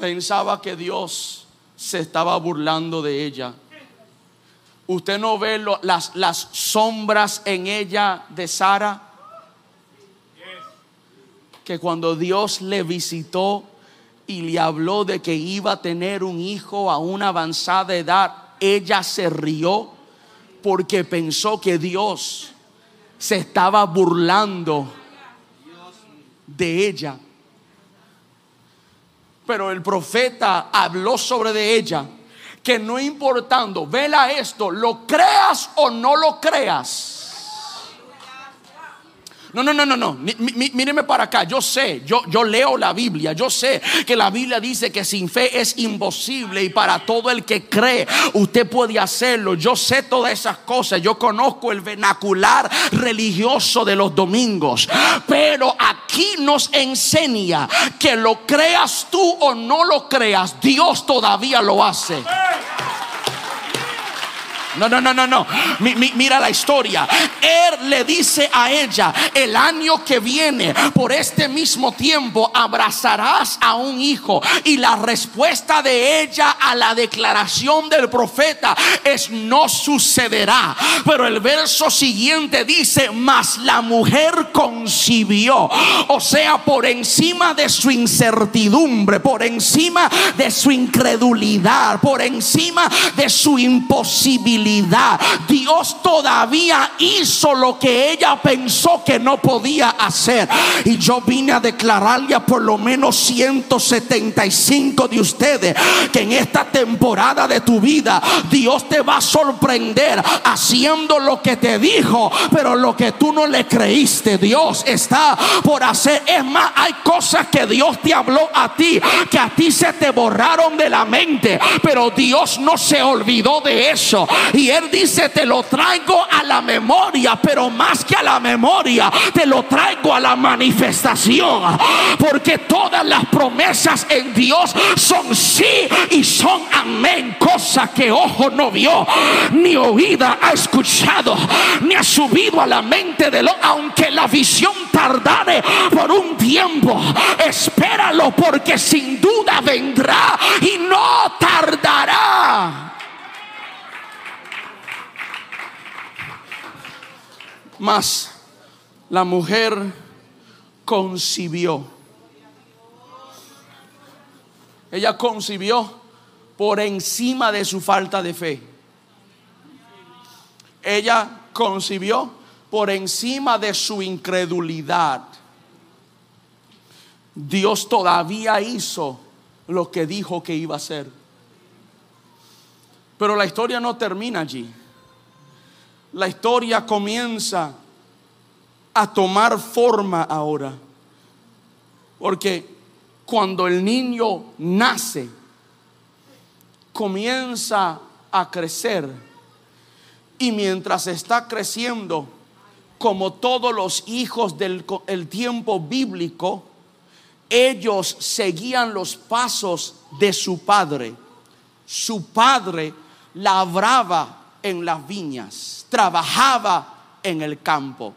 Speaker 2: Pensaba que Dios se estaba burlando de ella. Usted no ve las, las sombras en ella de Sara que cuando Dios le visitó y le habló de que iba a tener un hijo a una avanzada edad, ella se rió porque pensó que Dios se estaba burlando de ella. Pero el profeta habló sobre de ella que no importando, vela esto, lo creas o no lo creas no, no, no, no, no. Míreme para acá. Yo sé, yo, yo leo la Biblia. Yo sé que la Biblia dice que sin fe es imposible y para todo el que cree usted puede hacerlo. Yo sé todas esas cosas. Yo conozco el vernacular religioso de los domingos. Pero aquí nos enseña que lo creas tú o no lo creas, Dios todavía lo hace. No, no, no, no, no. mira la historia. Él le dice a ella, el año que viene, por este mismo tiempo, abrazarás a un hijo. Y la respuesta de ella a la declaración del profeta es no sucederá. Pero el verso siguiente dice, mas la mujer concibió. O sea, por encima de su incertidumbre, por encima de su incredulidad, por encima de su imposibilidad Dios todavía hizo lo que ella pensó que no podía hacer. Y yo vine a declararle a por lo menos 175 de ustedes que en esta temporada de tu vida Dios te va a sorprender haciendo lo que te dijo, pero lo que tú no le creíste, Dios está por hacer. Es más, hay cosas que Dios te habló a ti, que a ti se te borraron de la mente, pero Dios no se olvidó de eso. Y Él dice, te lo traigo a la memoria, pero más que a la memoria, te lo traigo a la manifestación. Porque todas las promesas en Dios son sí y son amén. Cosa que ojo no vio, ni oída ha escuchado, ni ha subido a la mente de lo, aunque la visión tardare por un tiempo, espéralo porque sin duda vendrá y no tardará. Mas la mujer concibió. Ella concibió por encima de su falta de fe. Ella concibió por encima de su incredulidad. Dios todavía hizo lo que dijo que iba a hacer. Pero la historia no termina allí la historia comienza a tomar forma ahora. Porque cuando el niño nace, comienza a crecer. Y mientras está creciendo, como todos los hijos del tiempo bíblico, ellos seguían los pasos de su padre. Su padre labraba en las viñas, trabajaba en el campo.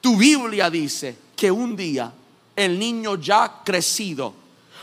Speaker 2: Tu Biblia dice que un día el niño ya crecido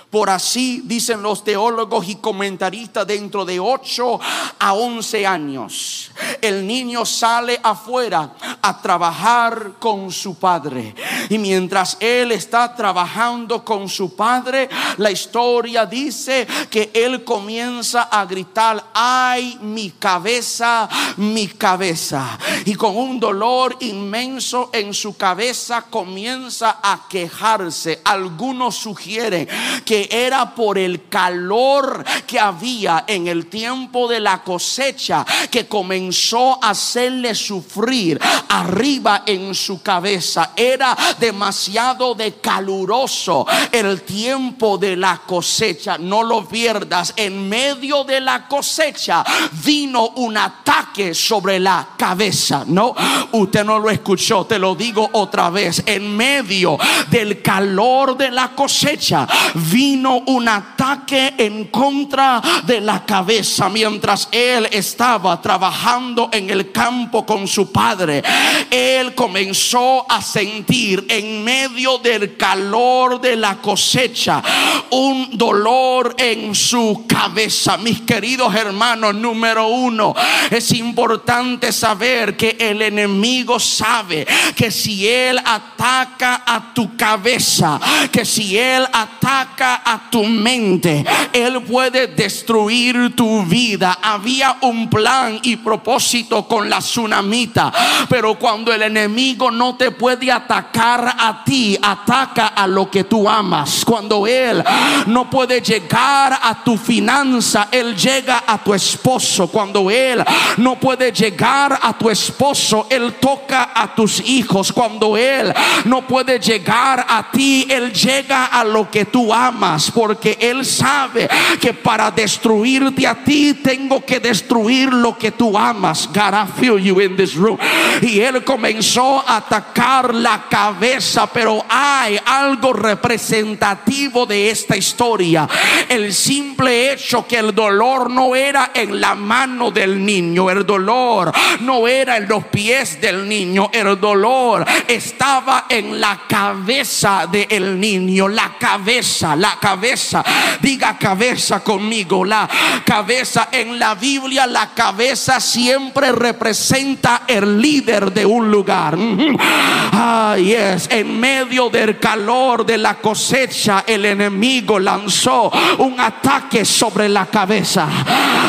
Speaker 2: por así dicen los teólogos y comentaristas, dentro de 8 a 11 años, el niño sale afuera a trabajar con su padre. Y mientras él está trabajando con su padre, la historia dice que él comienza a gritar, ay, mi cabeza, mi cabeza. Y con un dolor inmenso en su cabeza comienza a quejarse. Algunos sugieren que era por el calor que había en el tiempo de la cosecha que comenzó a hacerle sufrir arriba en su cabeza. Era demasiado de caluroso el tiempo de la cosecha. No lo pierdas. En medio de la cosecha vino un ataque sobre la cabeza. No, usted no lo escuchó. Te lo digo otra vez. En medio del calor de la cosecha vino un ataque en contra de la cabeza mientras él estaba trabajando en el campo con su padre. Él comenzó a sentir en medio del calor de la cosecha un dolor en su cabeza. Mis queridos hermanos, número uno, es importante saber que el enemigo sabe que si él ataca a tu cabeza, que si él ataca a tu mente, él puede destruir tu vida. Había un plan y propósito con la tsunamita, pero cuando el enemigo no te puede atacar a ti, ataca a lo que tú amas. Cuando él no puede llegar a tu finanza, él llega a tu esposo. Cuando él no puede llegar a tu esposo, él toca a tus hijos. Cuando él no puede llegar a ti, él llega a lo que tú amas, porque él sabe que para destruirte a ti tengo que destruir lo que tú amas. God, I feel you in this room. Y él comenzó a atacar la cabeza, pero hay algo representativo de esta historia. El simple hecho que el dolor no era en la mano del niño, el dolor no era en los pies del niño, el dolor estaba en la cabeza del niño, la cabeza, la cabeza, diga cabeza conmigo, la cabeza en la Biblia, la cabeza siempre representa el líder de un lugar. Ay, es en medio del calor de la cosecha, el enemigo lanzó un ataque sobre la cabeza.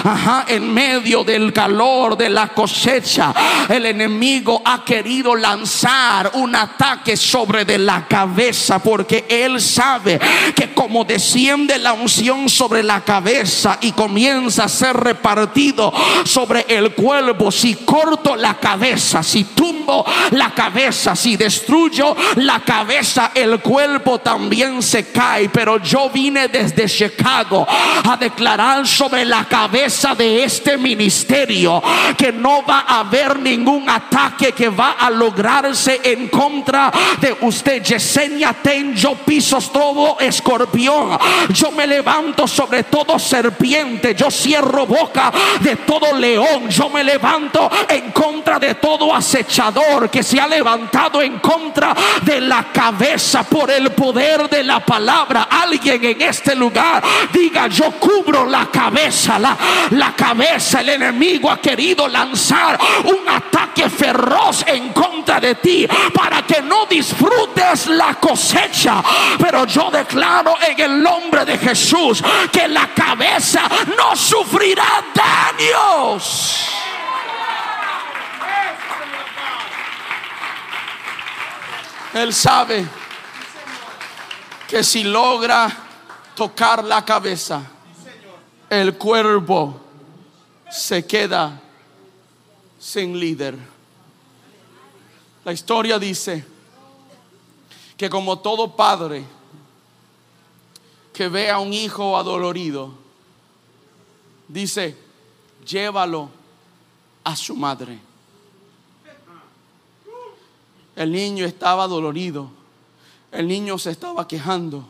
Speaker 2: Ajá, en medio del calor de la cosecha, el enemigo ha querido lanzar un ataque sobre de la cabeza porque él sabe que como desciende la unción sobre la cabeza y comienza a ser repartido sobre el cuerpo, si corto la cabeza, si tumbo la cabeza, si destruyo la cabeza, el cuerpo también se cae. Pero yo vine desde Chicago a declarar sobre la cabeza de este ministerio que no va a haber ningún ataque que va a lograrse en contra de usted. Yesenia ten, yo piso todo escorpión. Yo me levanto sobre todo serpiente. Yo cierro boca de todo león. Yo me levanto en contra de todo acechador que se ha levantado en contra de la cabeza por el poder de la palabra. Alguien en este lugar diga, yo cubro la cabeza, la, la cabeza. El enemigo ha querido lanzar un ataque feroz en contra de ti para que no disfrutes la cosecha. Pero yo declaro en el nombre de Jesús que la cabeza no sufrirá daños. Él sabe que si logra tocar la cabeza, el cuerpo se queda sin líder. La historia dice que como todo padre que ve a un hijo adolorido, dice, llévalo a su madre. El niño estaba dolorido. El niño se estaba quejando.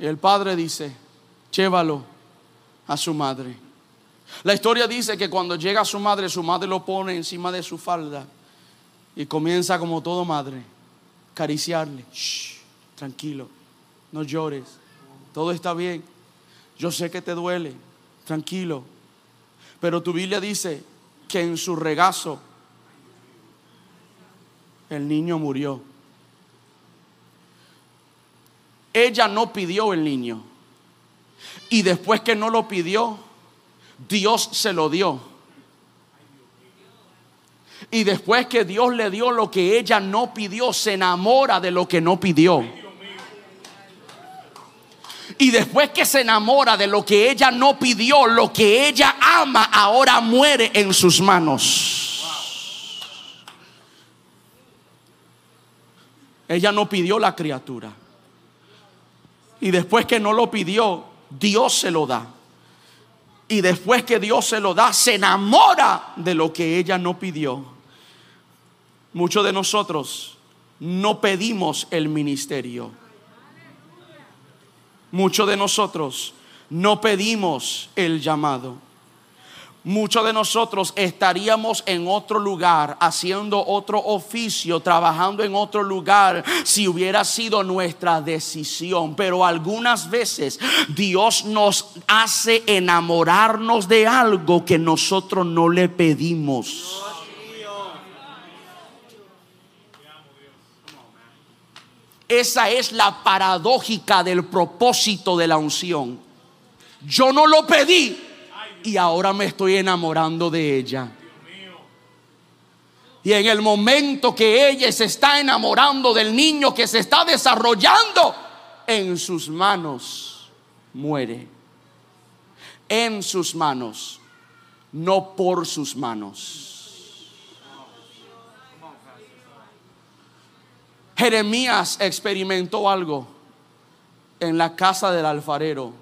Speaker 2: Y el padre dice, llévalo a su madre. La historia dice que cuando llega a su madre, su madre lo pone encima de su falda y comienza como todo madre, acariciarle. tranquilo, no llores, todo está bien. Yo sé que te duele, tranquilo. Pero tu Biblia dice que en su regazo el niño murió. Ella no pidió el niño. Y después que no lo pidió, Dios se lo dio. Y después que Dios le dio lo que ella no pidió, se enamora de lo que no pidió. Y después que se enamora de lo que ella no pidió, lo que ella ama ahora muere en sus manos. Ella no pidió la criatura. Y después que no lo pidió, Dios se lo da. Y después que Dios se lo da, se enamora de lo que ella no pidió. Muchos de nosotros no pedimos el ministerio. Muchos de nosotros no pedimos el llamado muchos de nosotros estaríamos en otro lugar, haciendo otro oficio, trabajando en otro lugar, si hubiera sido nuestra decisión. Pero algunas veces Dios nos hace enamorarnos de algo que nosotros no le pedimos. Esa es la paradójica del propósito de la unción. Yo no lo pedí, y ahora me estoy enamorando de ella. Y en el momento que ella se está enamorando del niño que se está desarrollando, en sus manos muere. En sus manos, no por sus manos. Jeremías experimentó algo en la casa del alfarero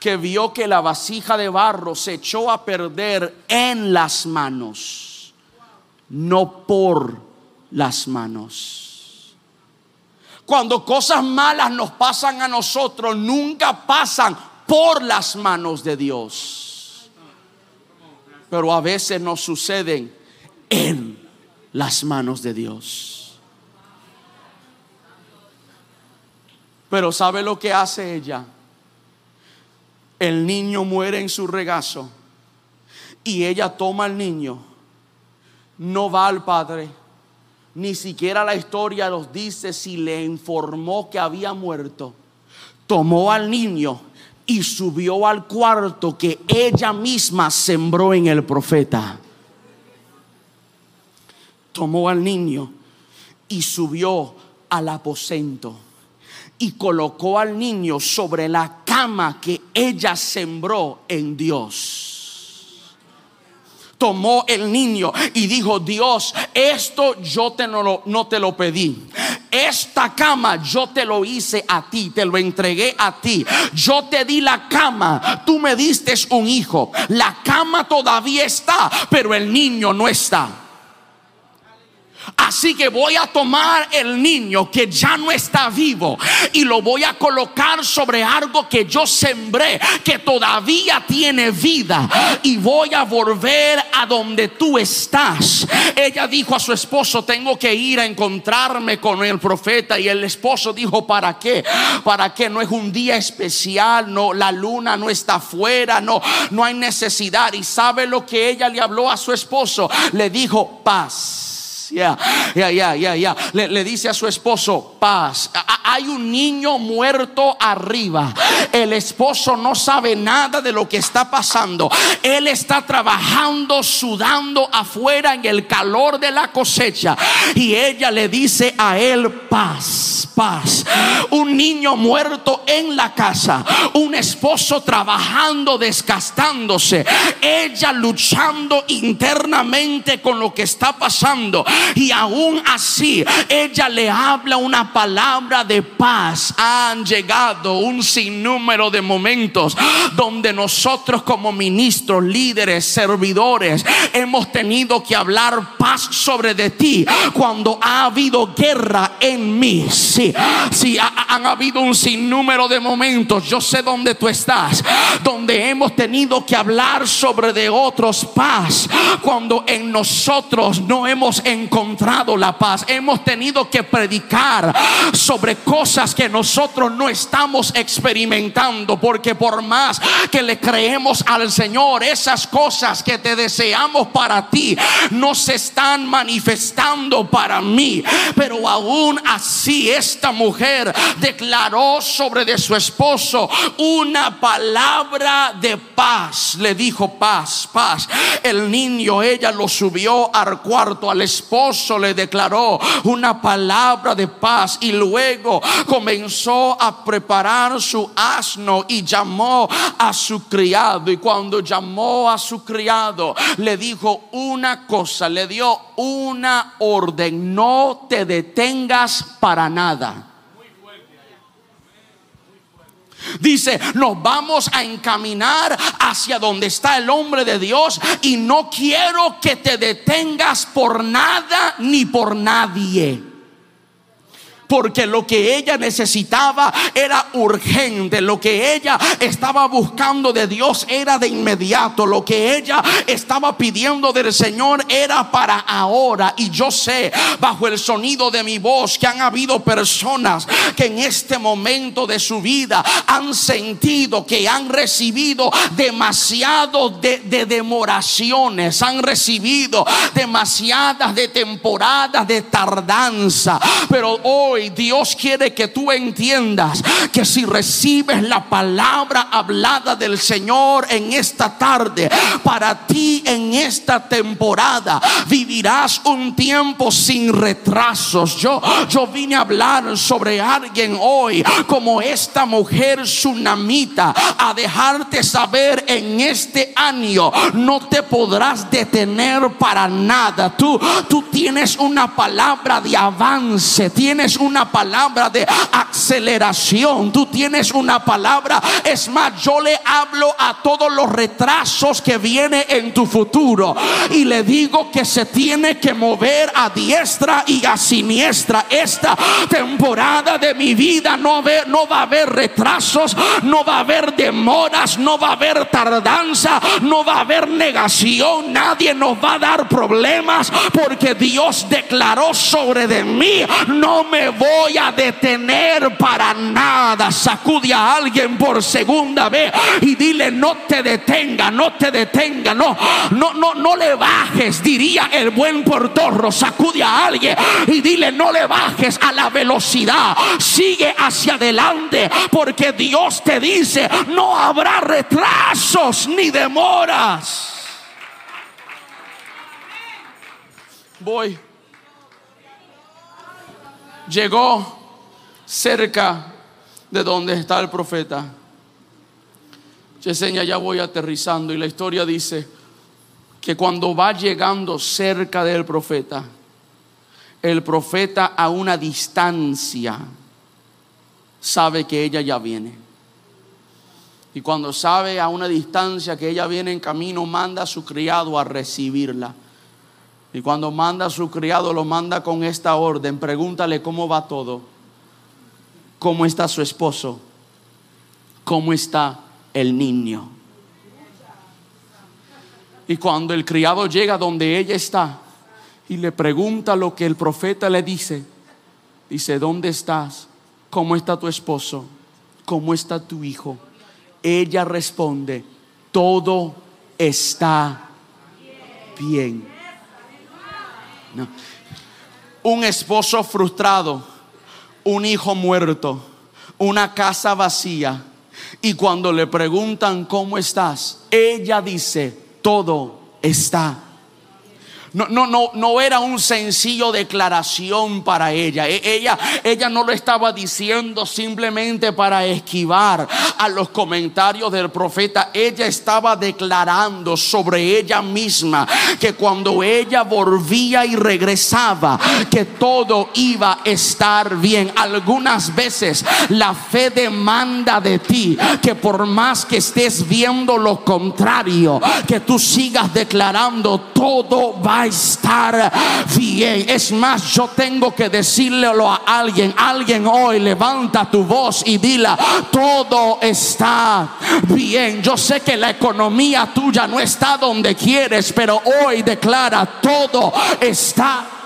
Speaker 2: que vio que la vasija de barro se echó a perder en las manos, no por las manos. Cuando cosas malas nos pasan a nosotros, nunca pasan por las manos de Dios. Pero a veces nos suceden en las manos de Dios. Pero ¿sabe lo que hace ella? El niño muere en su regazo y ella toma al niño, no va al padre, ni siquiera la historia nos dice si le informó que había muerto. Tomó al niño y subió al cuarto que ella misma sembró en el profeta. Tomó al niño y subió al aposento y colocó al niño sobre la cama que ella sembró en Dios tomó el niño y dijo, Dios, esto yo te no, no, te lo pedí. Esta cama yo te lo hice a ti, te lo entregué a ti. Yo te di la cama, tú me diste un hijo. La cama todavía está, pero el niño no está. Así que voy a tomar el niño que ya no está vivo y lo voy a colocar sobre algo que yo sembré, que todavía tiene vida. Y voy a volver a donde tú estás. Ella dijo a su esposo, tengo que ir a encontrarme con el profeta. Y el esposo dijo, ¿para qué? ¿Para qué? No es un día especial, no, la luna no está afuera, no, no hay necesidad. Y sabe lo que ella le habló a su esposo. Le dijo, paz ya, ya, ya, ya, ya. Le, dice a su esposo, paz. Hay un niño muerto arriba. El esposo no sabe nada de lo que está pasando. Él está trabajando, sudando afuera en el calor de la cosecha. Y ella le dice a él, paz, paz. Un niño muerto en la casa. Un esposo trabajando, desgastándose. Ella luchando internamente con lo que está pasando. Y aún así, ella le habla una palabra de paz. Han llegado un sinnúmero de momentos donde nosotros como ministros, líderes, servidores, hemos tenido que hablar paz sobre de ti cuando ha habido guerra en mí. Sí, sí, han habido un sinnúmero de momentos. Yo sé dónde tú estás, donde hemos tenido que hablar sobre de otros paz cuando en nosotros no hemos encontrado encontrado la paz. Hemos tenido que predicar sobre cosas que nosotros no estamos experimentando. Porque por más que le creemos al Señor, esas cosas que te deseamos para ti no se están manifestando para mí. Pero aún así esta mujer declaró sobre de su esposo una palabra de paz. Le dijo paz, paz. El niño, ella lo subió al cuarto al esposo le declaró una palabra de paz y luego comenzó a preparar su asno y llamó a su criado. Y cuando llamó a su criado, le dijo una cosa, le dio una orden, no te detengas para nada. Dice, nos vamos a encaminar hacia donde está el hombre de Dios y no quiero que te detengas por nada ni por nadie porque lo que ella necesitaba era urgente, lo que ella estaba buscando de Dios era de inmediato, lo que ella estaba pidiendo del Señor era para ahora. Y yo sé, bajo el sonido de mi voz, que han habido personas que en este momento de su vida han sentido que han recibido demasiado de, de demoraciones, han recibido demasiadas de temporadas de tardanza, pero hoy Dios quiere que tú entiendas que si recibes la palabra hablada del Señor en esta tarde, para ti en esta temporada vivirás un tiempo sin retrasos. Yo, yo vine a hablar sobre alguien hoy como esta mujer tsunamita a dejarte saber en este año no te podrás detener para nada. Tú, tú tienes una palabra de avance, tienes un una palabra de aceleración, tú tienes una palabra. Es más, yo le hablo a todos los retrasos que viene en tu futuro y le digo que se tiene que mover a diestra y a siniestra. Esta temporada de mi vida no, va a haber retrasos, no va a haber demoras, no va a haber tardanza, no va a haber negación, nadie nos va a dar problemas porque Dios declaró sobre de mí, no me voy a detener para nada. Sacude a alguien por segunda vez y dile, no te detenga, no te detenga, no, no, no, no le bajes, diría el buen portorro. Sacude a alguien y dile, no le bajes a la velocidad, sigue hacia adelante, porque Dios te dice, no habrá retrasos ni demoras. Voy llegó cerca de donde está el profeta. Yesenia, ya voy aterrizando y la historia dice que cuando va llegando cerca del profeta, el profeta a una distancia sabe que ella ya viene. Y cuando sabe a una distancia que ella viene en camino, manda a su criado a recibirla. Y cuando manda a su criado, lo manda con esta orden. Pregúntale cómo va todo. ¿Cómo está su esposo? ¿Cómo está el niño? Y cuando el criado llega donde ella está y le pregunta lo que el profeta le dice, dice, ¿dónde estás? ¿Cómo está tu esposo? ¿Cómo está tu hijo? Ella responde, todo está bien. Un esposo frustrado, un hijo muerto, una casa vacía. Y cuando le preguntan cómo estás, ella dice, todo está no, no, no, no era un sencillo declaración para ella. E, ella. Ella no lo estaba diciendo simplemente para esquivar a los comentarios del profeta. Ella estaba declarando sobre ella misma que cuando ella volvía y regresaba, que todo iba a estar bien. Algunas veces la fe demanda de ti que por más que estés viendo lo contrario, que tú sigas declarando todo va a estar bien. Es más, yo tengo que decirlo a alguien. Alguien hoy levanta tu voz y dila, todo está bien. Yo sé que la economía tuya no está donde quieres, pero hoy declara, todo está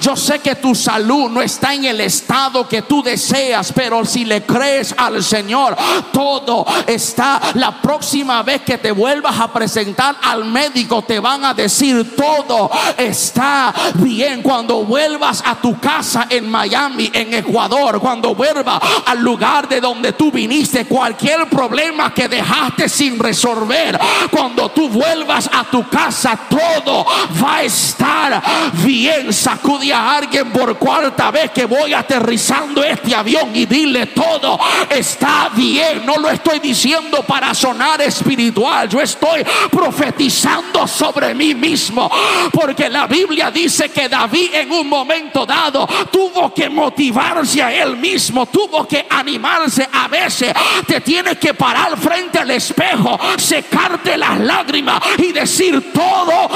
Speaker 2: yo sé que tu salud no está en el estado que tú deseas, pero si le crees al Señor, todo está. La próxima vez que te vuelvas a presentar al médico, te van a decir todo está bien. Cuando vuelvas a tu casa en Miami, en Ecuador, cuando vuelvas al lugar de donde tú viniste, cualquier problema que dejaste sin resolver, cuando tú vuelvas a tu casa, todo va a estar bien. Sacude a alguien por cuarta vez que voy aterrizando este avión y dile todo está bien. No lo estoy diciendo para sonar espiritual. Yo estoy profetizando sobre mí mismo. Porque la Biblia dice que David en un momento dado tuvo que motivarse a él mismo. Tuvo que animarse. A veces te tienes que parar frente al espejo, secarte las lágrimas y decir todo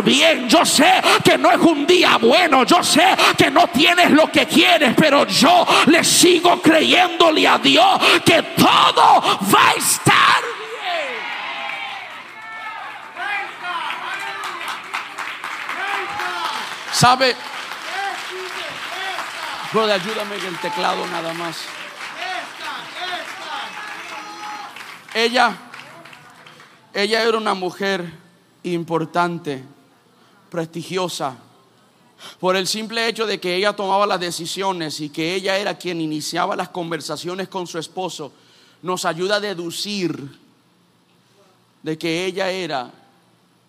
Speaker 2: bien. Yo sé que no es un día bueno. Yo sé que no tienes lo que quieres. Pero yo le sigo creyéndole a Dios que todo va a estar bien. ¿Sabe? Brother, ayúdame en el teclado nada más. Ella, ella era una mujer importante, prestigiosa, por el simple hecho de que ella tomaba las decisiones y que ella era quien iniciaba las conversaciones con su esposo, nos ayuda a deducir de que ella era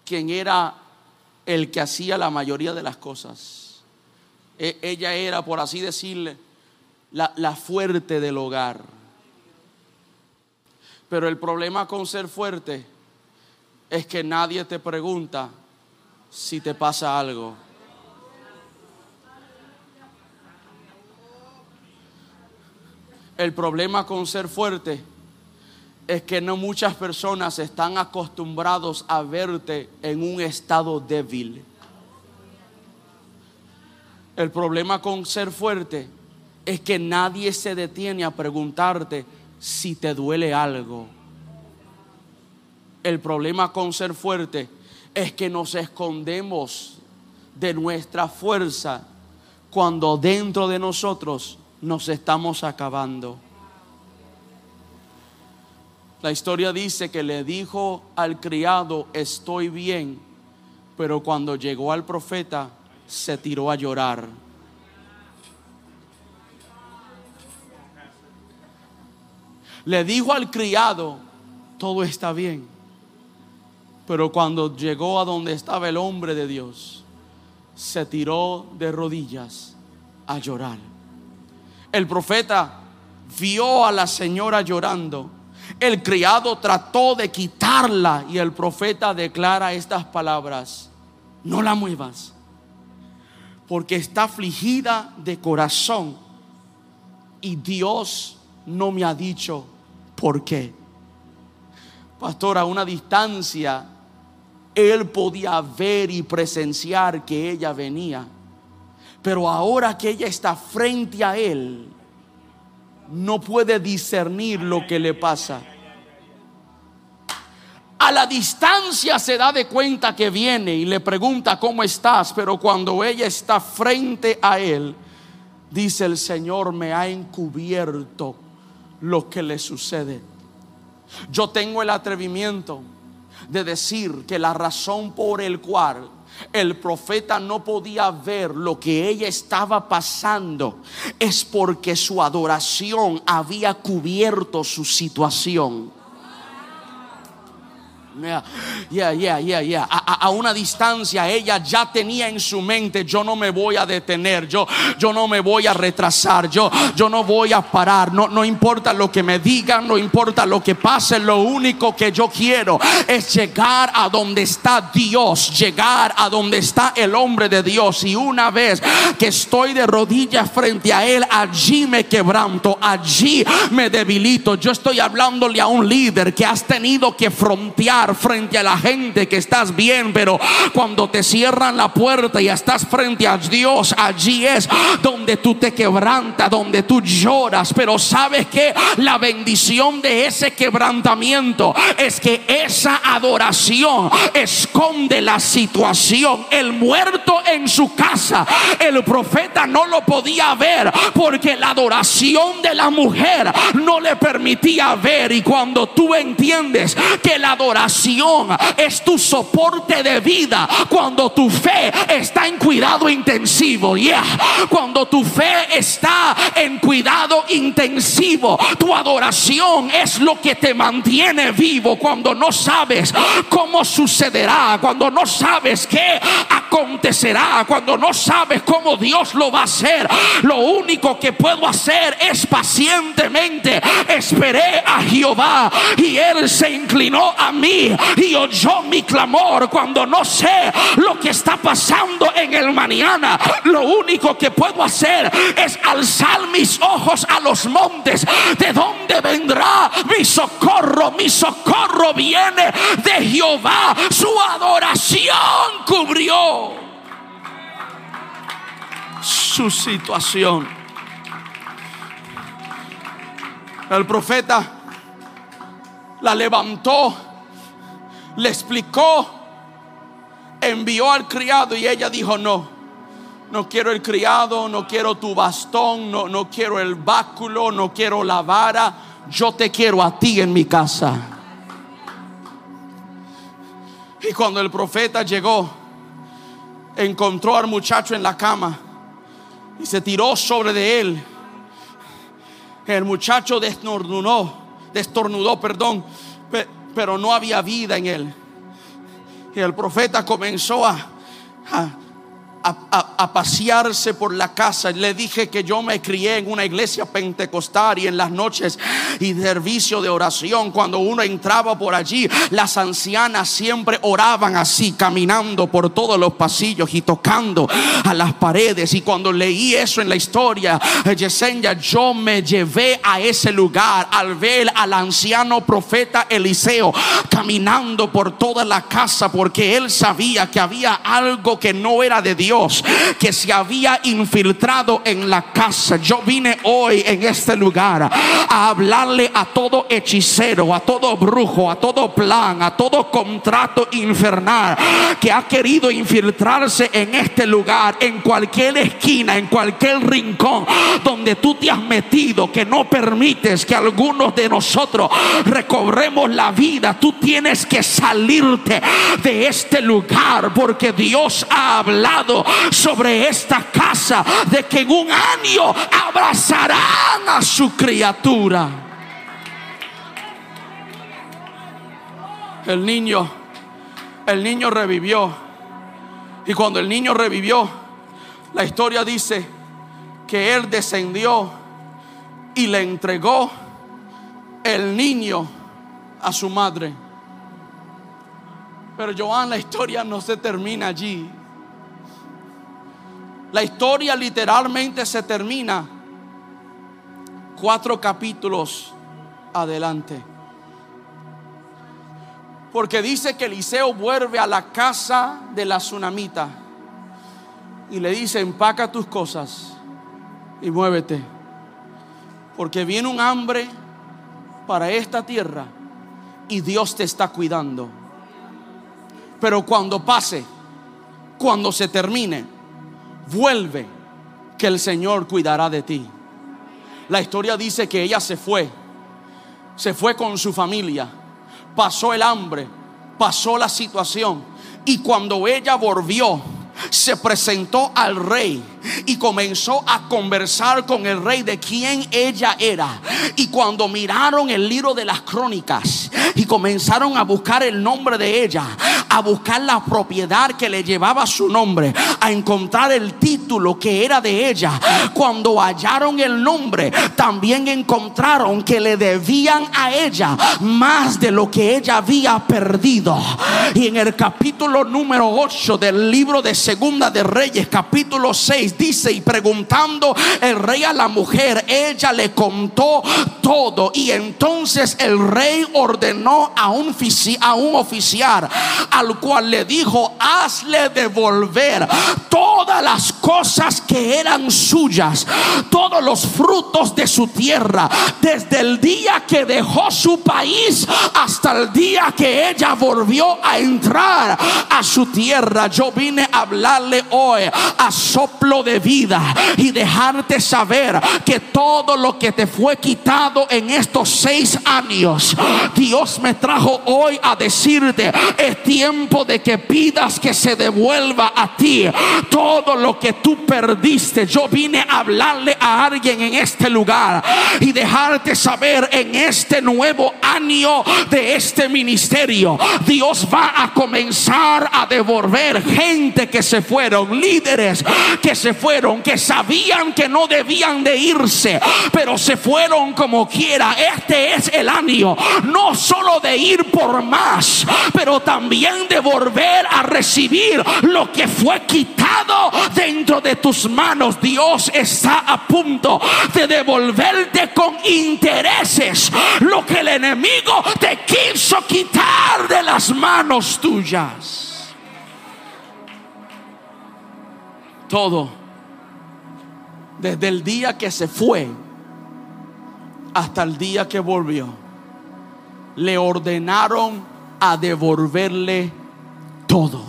Speaker 2: quien era el que hacía la mayoría de las cosas. E- ella era, por así decirle, la, la fuerte del hogar. Pero el problema con ser fuerte es que nadie te pregunta si te pasa algo. El problema con ser fuerte es que no muchas personas están acostumbrados a verte en un estado débil. El problema con ser fuerte es que nadie se detiene a preguntarte si te duele algo. El problema con ser fuerte es que nos escondemos de nuestra fuerza cuando dentro de nosotros nos estamos acabando. La historia dice que le dijo al criado, estoy bien, pero cuando llegó al profeta se tiró a llorar. Le dijo al criado, todo está bien, pero cuando llegó a donde estaba el hombre de Dios, se tiró de rodillas a llorar. El profeta vio a la señora llorando. El criado trató de quitarla y el profeta declara estas palabras. No la muevas, porque está afligida de corazón y Dios no me ha dicho por qué. Pastor, a una distancia, él podía ver y presenciar que ella venía. Pero ahora que ella está frente a él, no puede discernir lo que le pasa. A la distancia se da de cuenta que viene y le pregunta cómo estás, pero cuando ella está frente a él, dice el Señor me ha encubierto lo que le sucede. Yo tengo el atrevimiento de decir que la razón por el cual el profeta no podía ver lo que ella estaba pasando es porque su adoración había cubierto su situación. Yeah, yeah, yeah, yeah. A, a, a, una distancia ella ya tenía en su mente, yo no me voy a detener, yo, yo no me voy a retrasar, yo, yo no voy a parar, no, no importa lo que me digan, no importa lo que pase, lo único que yo quiero es llegar a donde está Dios, llegar a donde está el hombre de Dios. Y una vez que estoy de rodillas frente a Él, allí me quebranto, allí me debilito. Yo estoy hablándole a un líder que has tenido que frontear frente a la gente que estás bien, pero cuando te cierran la puerta y estás frente a Dios, allí es donde tú te quebrantas, donde tú lloras. Pero sabes que la bendición de ese quebrantamiento es que esa adoración esconde la situación. El muerto en su casa, el profeta no lo podía ver porque la adoración de la mujer no le permitía ver. Y cuando tú entiendes que la adoración es tu soporte de vida cuando tu fe está en cuidado intensivo. Yeah. Cuando tu fe está en cuidado intensivo, tu adoración es lo que te mantiene vivo cuando no sabes cómo sucederá, cuando no sabes qué acontecerá, cuando no sabes cómo Dios lo va a hacer. Lo único que puedo hacer es pacientemente esperé a Jehová y él se inclinó a mí y oyó mi clamor cuando no sé lo que está pasando en el mañana. Lo único que puedo hacer es alzar mis ojos a los montes. ¿De dónde vendrá mi socorro? Mi socorro viene de Jehová. Su adoración cubrió su situación. El profeta la levantó, le explicó, envió al criado y ella dijo, no, no quiero el criado, no quiero tu bastón, no, no quiero el báculo, no quiero la vara, yo te quiero a ti en mi casa. Y cuando el profeta llegó, encontró al muchacho en la cama y se tiró sobre de él. El muchacho destornudó, destornudó, perdón, pero no había vida en él. Y el profeta comenzó a a, pasearse por la casa. Le dije que yo me crié en una iglesia pentecostal y en las noches y servicio de oración, cuando uno entraba por allí, las ancianas siempre oraban así, caminando por todos los pasillos y tocando a las paredes. Y cuando leí eso en la historia, Yesenia, yo me llevé a ese lugar al ver al anciano profeta Eliseo caminando por toda la casa porque él sabía que había algo que no era de Dios que se había infiltrado en la casa. Yo vine hoy en este lugar a hablarle a todo hechicero, a todo brujo, a todo plan, a todo contrato infernal que ha querido infiltrarse en este lugar, en cualquier esquina, en cualquier rincón donde tú te has metido, que no permites que algunos de nosotros recobremos la vida. Tú tienes que salirte de este lugar porque Dios ha hablado sobre esta casa de que en un año abrazarán a su criatura. El niño, el niño revivió. Y cuando el niño revivió, la historia dice que él descendió y le entregó el niño a su madre. Pero Joan, la historia no se termina allí. La historia literalmente se termina cuatro capítulos adelante. Porque dice que Eliseo vuelve a la casa de la tsunamita y le dice, empaca tus cosas y muévete. Porque viene un hambre para esta tierra y Dios te está cuidando. Pero cuando pase, cuando se termine, vuelve, que el Señor cuidará de ti. La historia dice que ella se fue, se fue con su familia, pasó el hambre, pasó la situación. Y cuando ella volvió, se presentó al rey y comenzó a conversar con el rey de quién ella era. Y cuando miraron el libro de las crónicas y comenzaron a buscar el nombre de ella, a buscar la propiedad que le llevaba su nombre, a encontrar el título que era de ella, cuando hallaron el nombre, también encontraron que le debían a ella más de lo que ella había perdido. Y en el capítulo número 8 del libro de Segunda de Reyes, capítulo 6, dice, y preguntando el rey a la mujer, ella le contó todo. Y entonces el rey ordenó a un, a un oficial al cual le dijo, hazle devolver todas las cosas que eran suyas, todos los frutos de su tierra, desde el día que dejó su país hasta el día que ella volvió a entrar a su tierra. Yo vine a hablarle hoy a soplo de vida y dejarte saber que todo lo que te fue quitado en estos seis años, Dios me trajo hoy a decirte, es tiempo de que pidas que se devuelva a ti todo lo que tú perdiste. Yo vine a hablarle a alguien en este lugar y dejarte saber en este nuevo año de este ministerio, Dios va a comenzar a devolver gente que se fueron, líderes que fueron, que sabían que no debían de irse, pero se fueron como quiera. Este es el año, no solo de ir por más, pero también de volver a recibir lo que fue quitado dentro de tus manos. Dios está a punto de devolverte con intereses lo que el enemigo te quiso quitar de las manos tuyas. Todo, desde el día que se fue hasta el día que volvió, le ordenaron a devolverle todo.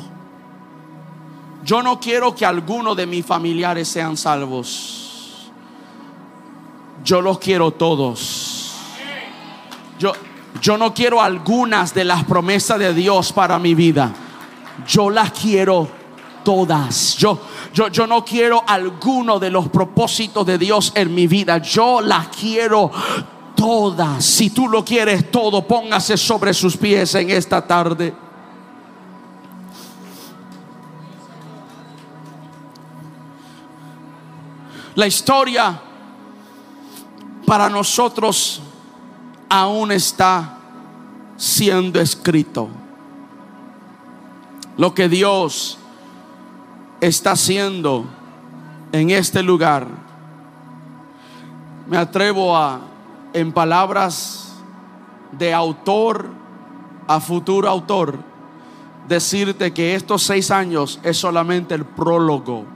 Speaker 2: Yo no quiero que alguno de mis familiares sean salvos. Yo los quiero todos. Yo, yo no quiero algunas de las promesas de Dios para mi vida. Yo las quiero todas. Yo, yo, yo no quiero alguno de los propósitos de Dios en mi vida. Yo las quiero todas. Si tú lo quieres todo, póngase sobre sus pies en esta tarde. La historia para nosotros aún está siendo escrito. Lo que Dios está haciendo en este lugar, me atrevo a, en palabras de autor a futuro autor, decirte que estos seis años es solamente el prólogo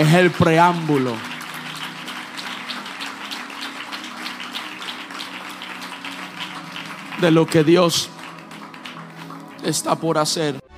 Speaker 2: es el preámbulo. De lo que Dios está por hacer.